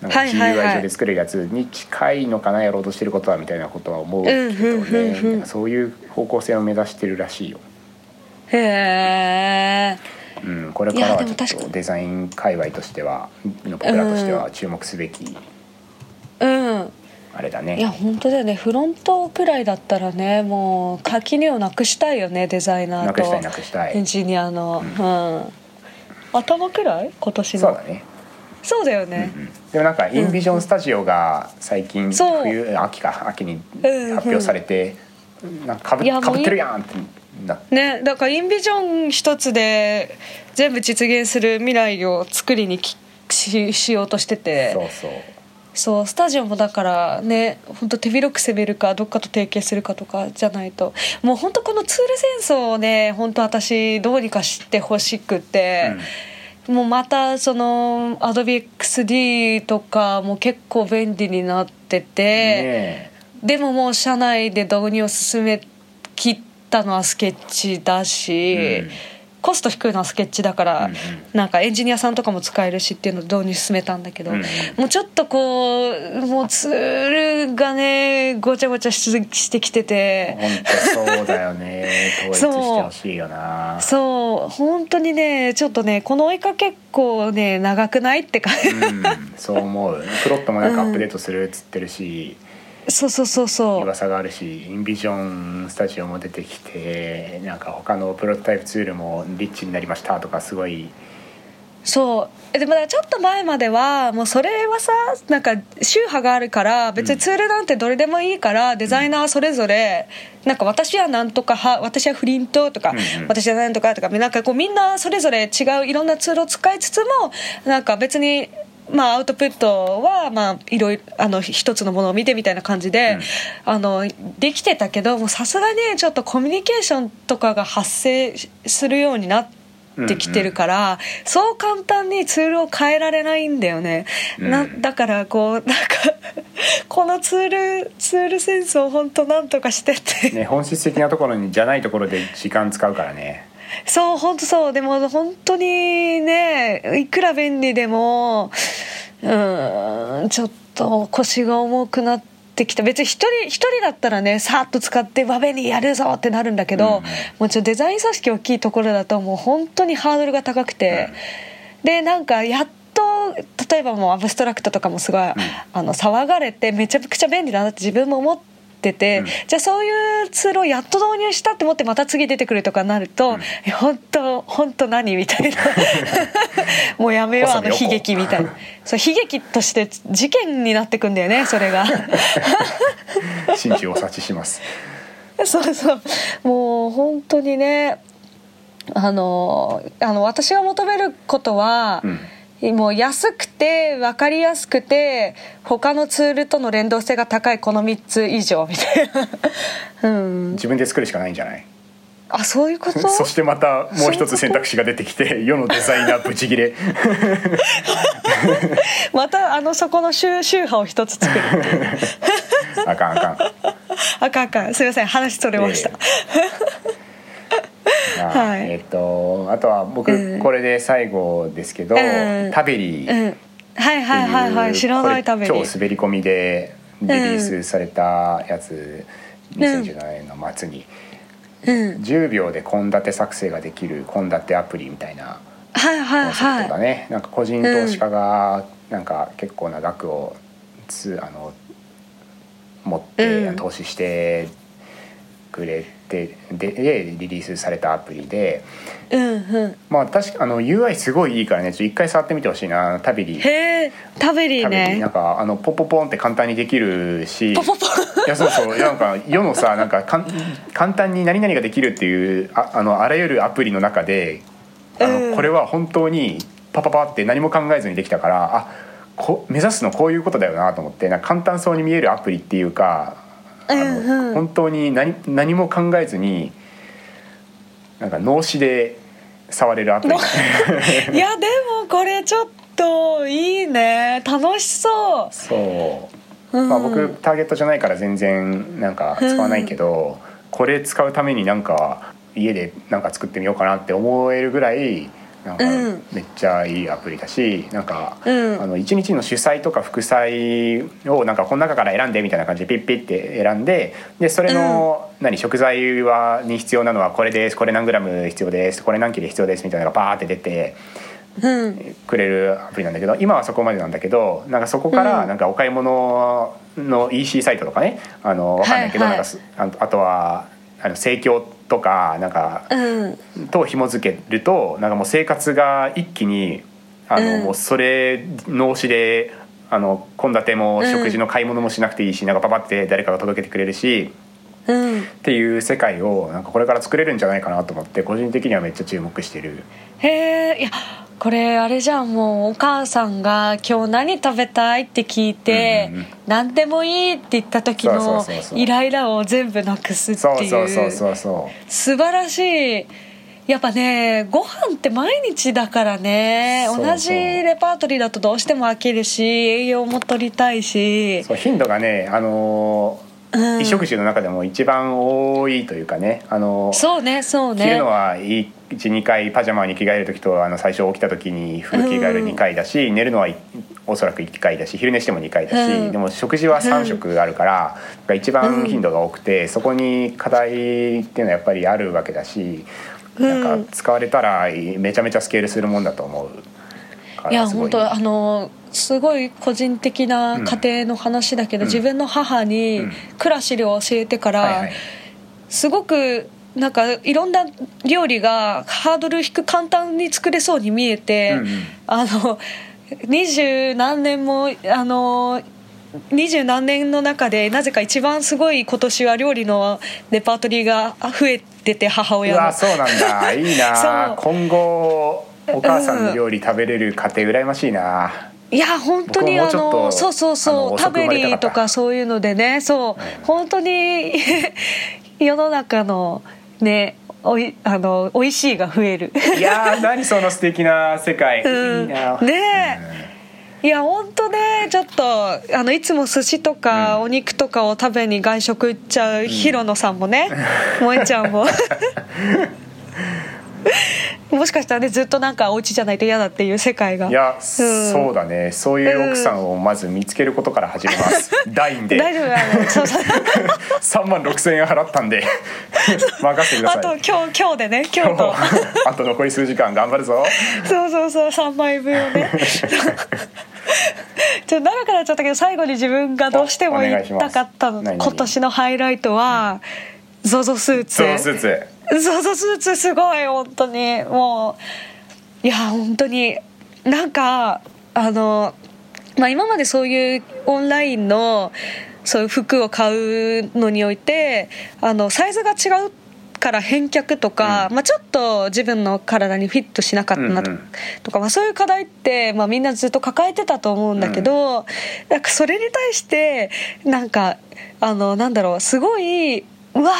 なんかはいはいはい。GUI 上で作れるやつに近いのかなやろうとしてることはみたいなことは思うけどねそういう方向性を目指してるらしいよ。へえ。うん、これからはちょっとデザイン界隈としては僕らとしては注目すべき。うんあれだね。いや本当だよね。フロントくらいだったらねもう垣根をなくしたいよねデザイナーと。なくしたいなくしたい。エンジニアの。うん、頭くらい？今年の。そうだね。そうだよね、うんでもなんかインビジョンスタジオが最近そう。冬秋か秋にうん発表されてなんかかぶいやもうかぶってるやんってなって。ねだからインビジョン一つで全部実現する未来を作りにきししようとしてて。そうそうそうスタジオもだからね本当手広く攻めるかどっかと提携するかとかじゃないともう本当このツール戦争をね本当私どうにかしてほしくって、もうまたその AdobeXD とかも結構便利になってて、ねでももう社内で導入を進め切ったのはスケッチだし、うんコスト低いのはスケッチだから、うんうん。なんかエンジニアさんとかも使えるしっていうので導入進めたんだけど、うんうん。もうちょっとこうもうツールがねごちゃごちゃししてきてて。本当そうだよね。*laughs* 統一してほしいよな。そう。本当にねちょっとねこの追いかけっこね長くないってかうん。そう思う。プロットもなんかアップデートするっつってるし、そうそうそうそう。噂があるしインビジョンスタジオも出てきてなんか他のプロトタイプツールもリッチになりましたとかすごい。そう。えでもちょっと前まではもうそれはさなんか宗派があるから別にツールなんてどれでもいいから、デザイナーそれぞれなんか私はなんとか派私はフリントとか、私はなんとかとかなんかこうみんなそれぞれ違ういろんなツールを使いつつもなんか別にまあ、アウトプットはまあいろいろあの一つのものを見てみたいな感じで、あのできてたけどさすがにちょっとコミュニケーションとかが発生するようになってきてるから、そう簡単にツールを変えられないんだよね、なうん。だからこうなんか *laughs* このツールツール戦争を本当なんとかしてって、ね本質的なところにじゃないところで時間使うからねそう本当そう。でも本当にねいくら便利でもうんちょっと腰が重くなってきた。別に一人一人だったらねさっと使ってわ便利やるぞってなるんだけど、うん、もうちょデザイン組織大きいところだともう本当にハードルが高くて、うん、でなんかやっと例えばもうアブストラクトとかもすごい、うん、あの騒がれてめちゃくちゃ便利だなって自分も思って。ってて、うん、じゃあそういうツールをやっと導入したって思ってまた次出てくるとかなると、うん、本当本当何みたいな。*laughs* もうやめようあの悲劇みたいな。そう悲劇として事件になってくんだよねそれが。真摯を察知します。*laughs* そうそう。もう本当にねあのあの私が求めることは、うんもう安くて分かりやすくて他のツールとの連動性が高いこの3つ以上みたいな、*laughs* うん、自分で作るしかないんじゃない？あそういうこと？*laughs* そしてまたもう一つ選択肢が出てきて世のデザイナーブチギレ。*laughs* またあのそこの宗宗派を一つ作るあかんあかん。あかんあかん。すいません。話それました、えーはい、えっ、とあとは僕これで最後ですけど、うん、タベリー、うん、はいはいはいはい。知らないタベリー超滑り込みでリリースされたやつ、うん、2017年の末に、うん、10秒で献立作成ができる献立アプリみたいなはいはいはい、だね。なんか個人投資家がなんか結構な額をつあの持って投資してくれてででリリースされたアプリで、うんうん、まあ確かあの UI すごいいいからねちょっと一回触ってみてほしいな。タビリへえタビリね。なんかあのポポポンって簡単にできるし。ポポポン。いやそうそう。なんか世のさなんかかん簡単に何々ができるっていうああのあらゆるアプリの中であの、うん、これは本当にパパパって何も考えずにできたからあこ目指すのこういうことだよなと思ってな簡単そうに見えるアプリっていうかあの、本当に何何も考えずになんか脳死で触れるアプリ。*laughs* いやでもこれちょっといいね。楽しそう。そう、うん、まあ僕ターゲットじゃないから全然なんか使わないけど、うん、これ使うためになんか家でなんか作ってみようかなって思えるぐらいなんかめっちゃいいアプリだし、うん、なんか、うん、あの1日の主催とか副催をなんかこの中から選んでみたいな感じでピッピッて選んででそれの、うん、何食材はに必要なのはこれですこれ何グラム必要ですこれ何キロ必要ですみたいなのがバーって出て。うん、くれるアプリなんだけど今はそこまでなんだけどなんかそこからなんかお買い物の EC サイトとかねあの分かんないけど、なんかあとはあの盛況とかなんか、うん、と紐付けるとなんかもう生活が一気にあの、うん、もうそれ脳死で献立も食事の買い物もしなくていいし、うん、なんかパパって誰かが届けてくれるし、うん、っていう世界をなんかこれから作れるんじゃないかなと思って個人的にはめっちゃ注目してる。へえいやこれあれじゃんもうお母さんが「今日何食べたい?」って聞いて、うんうん、何でもいいって言った時のイライラを全部なくすっていう。素晴らしい。やっぱねご飯って毎日だからね。同じレパートリーだとどうしても飽きるし栄養も取りたいし。頻度がねあのー衣食住の中でも一番多いというかねあのそうねそうね。着るのは12回パジャマに着替える時とあの最初起きた時に服着替える2回だし、うん、寝るのはおそらく1回だし昼寝しても2回だし、うん、でも食事は3食あるから、が一番頻度が多くて、そこに課題っていうのはやっぱりあるわけだし、なんか使われたらめちゃめちゃスケールするもんだと思う。いや本当あのすごい個人的な家庭の話だけど、うん、自分の母にクラシルを教えてから、はいはい、すごくなんかいろんな料理がハードル低く簡単に作れそうに見えて、うんうん、あの二十何年もあの二十何年の中でなぜか一番すごい今年は料理のレパートリーが増えてて母親の。そうなんだ。いいな。*laughs* 今後お母さんの料理食べれる家庭羨ましいな、いや本当にあのそうそうそう食べりとかそういうのでねそう、うん、本当に *laughs* 世の中のねおいあの美味しいが増える。いや何その素敵な世界、うん、いいな。ねうん、いや本当ねちょっとあのいつも寿司とかお肉とかを食べに外食行っちゃう、うん、広野さんもね萌ちゃんも *laughs* *laughs* もしかしたらねずっとなんかお家じゃないと嫌だっていう世界が。いや、そうだね。そういう奥さんをまず見つけることから始めます、ダインで。大丈夫だね。そうそう。3万6千円払ったんで。任せてください。あと今日今日でね今日と。あと残り数時間頑張るぞ。そうそうそう3枚分をね。ちょっと長くなっちゃったけど最後に自分がどうしても言いたかったの。今年のハイライトは、ゾゾスーツ。そうスーツ。ゾゾスーツすごい本当に。もういや本当に。なんかあの、まあ、今までそういうオンラインのそういう服を買うのにおいてあのサイズが違うから返却とか、うん。まあ、ちょっと自分の体にフィットしなかったなと,、うんうん。とか、まあ、そういう課題って、まあ、みんなずっと抱えてたと思うんだけど、なんかそれに対してなんかあのなんだろうすごいうわ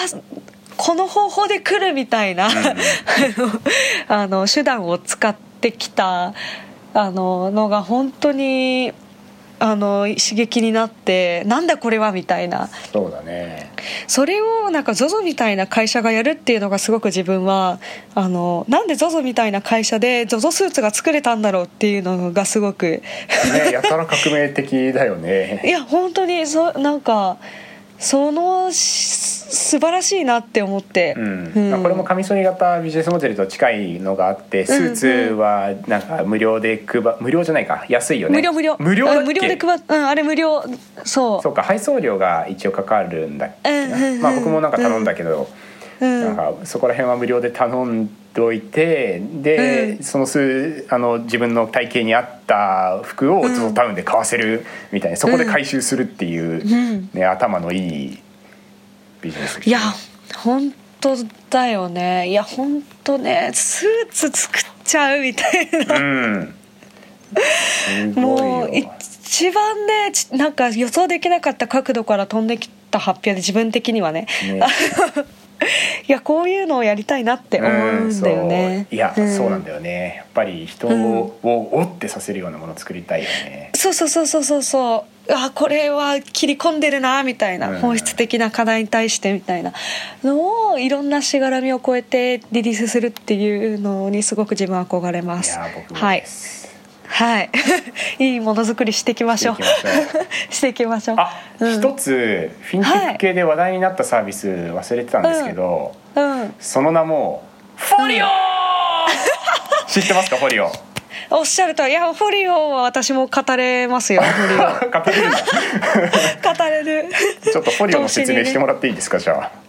この方法で来るみたいな、*laughs* あの手段を使ってきたあののが本当にあの刺激になってなんだこれはみたいな。そうだね。それをなんか ZOZO みたいな会社がやるっていうのがすごく自分はあのなんで ZOZO みたいな会社で ZOZO スーツが作れたんだろうっていうのがすごく。ねやたら革命的だよ *laughs* いねや本当にそなんかそのし素晴らしいなって思って、うん。うん。まあこれもカミソリ型ビジネスモデルと近いのがあってスーツはなんか無料で配無料じゃないか。安いよね。無料無料。無料無料で配っうんあれ無料。そう。そうか配送料が一応かかるんだっけな、うんうんうん。まあ僕もなんか頼んだけど、うん。なんかそこら辺は無料で頼んどいてで、うん。その数あの自分の体型に合った服をうんゾゾタウンで買わせるみたいな、そこで回収するっていう、うん。ね、頭のいいビジネスいや本当だよね。いや本当ねスーツ作っちゃうみたいな。うん。すごもう一番ねちなんか予想できなかった角度から飛んできた発表で自分的にはね。ねいやこういうのをやりたいなって思うんだよね。いや、ん。そうなんだよね。やっぱり人を,、おってさせるようなものを作りたいよね。そうそうそうそうそう。そうあこれは切り込んでるなみたいな、うん。本質的な課題に対してみたいな。のをいろんなしがらみを超えてリリースするっていうのにすごく自分は憧れまいすや僕もはいです、はいい。*laughs* いものづくりしていきましょう。していきましょう。*laughs* していきましょう。ん。一つフィンテック系で話題になったサービス忘れてたんですけど、うん。その名もフォリオ、知ってますかフォリオおっしゃるとり。いやフォリオは私も語れますよ *laughs* 語れる語れる。ちょっとフォリオの説明してもらっていいですかじゃああ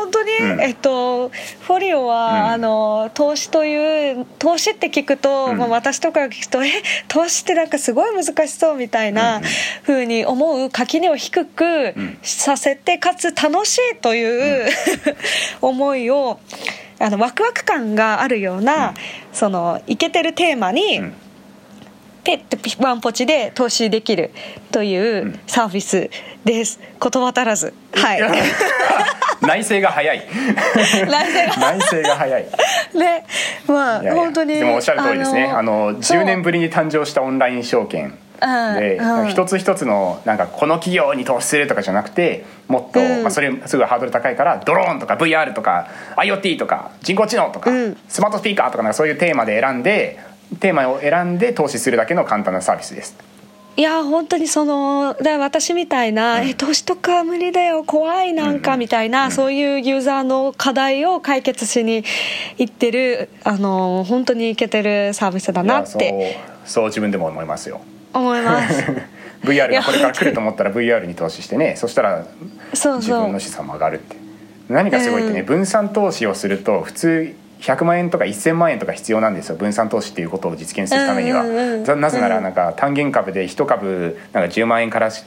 本当に、うん。えっとフォリオは、うん。あの投資という投資って聞くと、うん。まあ、私とかが聞くとえ投資ってなんかすごい難しそうみたいうんなうん。ふうに思う垣根を低くん。させてかつ楽しいという、*laughs* 思いをあのワクワク感があるような、うん。そのイケてるテーマに、うんペッとワンポチで投資できるといううん。サービスです。言葉足らず。はい。内政が早い。内政が。早い。ね。まあいやいや。本当にでもおっしゃる通りですね。あのそう。10年ぶりに誕生したオンライン証券で、うん一つ一つのなんかこの企業に投資するとかじゃなくてもっと、うん。まあ、それすごいハードル高いからドローンとか VR とか IoT とか人工知能とか、うん。スマートスピーカーとかなんかそういうテーマで選んでテーマを選んで投資するだけの簡単なサービスです。いや本当にそのだ私みたいな、え投資とか無理だよ怖いなんかみたいな、そういうユーザーの課題を解決しに行ってるあの本当にいけてるサービスだなって。そう自分でも思いますよ。思います。*laughs* VR がこれから来ると思ったら VR に投資してねそしたら自分の資産も上がるって。何がすごいってね、うん。分散投資をすると普通100万円とか1000万円とか必要なんですよ分散投資っていうことを実現するためには、なぜならなんか単元株で1株なんか10万円からし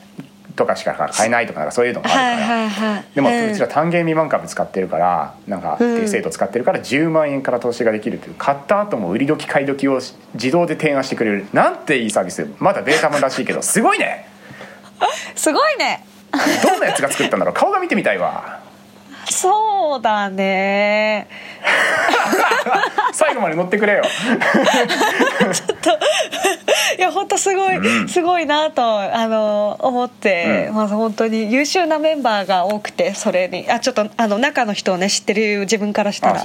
とかしか買えないとかそういうのがあるから、はいはいはいでもうちら単元未満株使ってるからなんかっていう制度使ってるから10万円から投資ができるという買った後も売り時買い時を自動で提案してくれる。なんていいサービス。まだベータ版らしいけどすごいね。*laughs* すごいね。どんなやつが作ったんだろう。顔が見てみたいわそうだね。*laughs* 最後まで乗ってくれよ。*laughs* *laughs* いや本当すごい、うん。すごいなとあの思って、うん。まず本当に優秀なメンバーが多くてそれに。あちょっとあの中の人をね知ってる自分からしたら。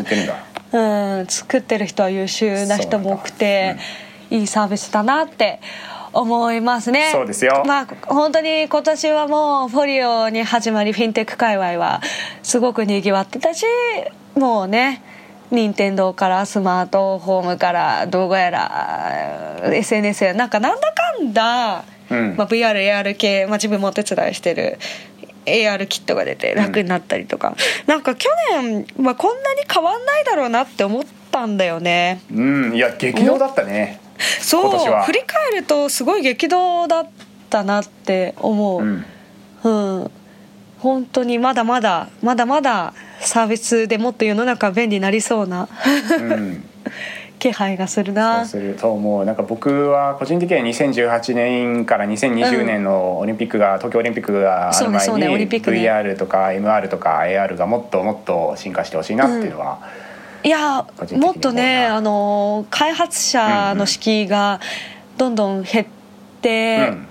うん、作ってる人は優秀な人も多くて、いいサービスだなって思いますね。そうですよ。まあ本当に今年はもうフォリオに始まりフィンテック界隈はすごく賑わってたし、もうね。任天堂からスマートフォームから動画やら SNS やなんかなんだかんだ、うん。まあ、VRAR 系、まあ、自分もお手伝いしてる AR キットが出て楽になったりとか、なんか去年はこんなに変わんないだろうなって思ったんだよね。うん。いや激動だったね *laughs* そう振り返るとすごい激動だったなって思う。うん。うん、本当にまだまだまだまだサービスでもっと世の中便利になりそうなうん。*laughs* 気配がするそうなすると思う。なんか僕は個人的には2018年から2020年のオリンピックが、東京オリンピックがある前に、そうねオリンピックね。VR とか MR とか AR がもっともっと進化してほしいなっていうのは、いやもっとねあの開発者の敷居がどんどん減って、うん。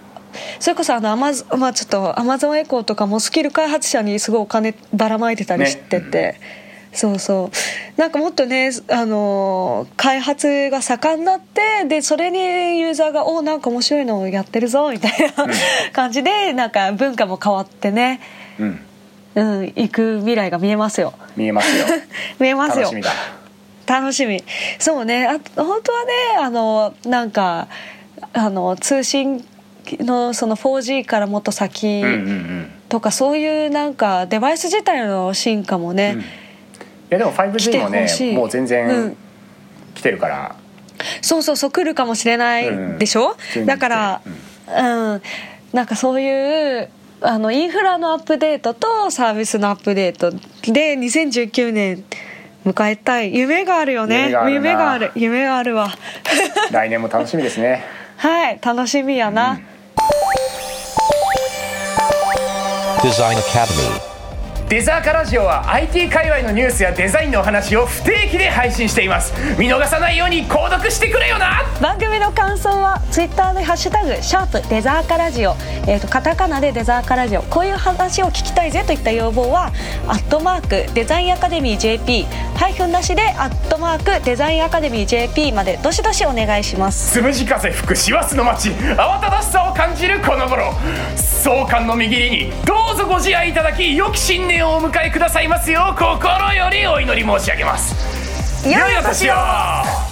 それこそあのアマゾンまあちょっとアマゾンエコーとかもスキル開発者にすごいお金ばらまいてたりしてて、そうそう。なんかもっとねあの開発が盛んになってでそれにユーザーが「おなんか面白いのやってるぞ」みたいな、*laughs* 感じでなんか文化も変わってね。うん、うん行く未来が見えますよ。見えますよ。*laughs* 見えますよ。楽しみだ。楽しみ。そうね。あ本当はねあのなんかあの通信のその 4G からもっと先うんうんうん。とか、そういうなんかデバイス自体の進化もね、うん。いやでも 5G もねもう全う然ん。来てるから、そうそうそう来るかもしれないでしょ、普通にだからうん、なんかそういうあのインフラのアップデートとサービスのアップデートで2019年迎えたい夢があるよね。夢があるな。夢がある。夢があるわ。*laughs* 来年も楽しみですね。はい楽しみやな、Design Academy. デザーカラジオは IT 界隈のニュースやデザインのお話を不定期で配信しています。見逃さないように購読してくれよな。番組の感想はツイッターで「ハッシュタグシャープデザーカラジオ」えー、とカタカナでデザーカラジオ。こういう話を聞きたいぜといった要望は「アットマークデザインアカデミー JP」ハイフンなしで「アットマークデザインアカデミー JP」までどしどしお願いします。つむじ風吹く師走の街慌ただしさを感じるこの頃。壮観の見切りにどうぞご自愛いただき良き新年をお迎えくださいますよう心よりお祈り申し上げます。良いお良いお年を。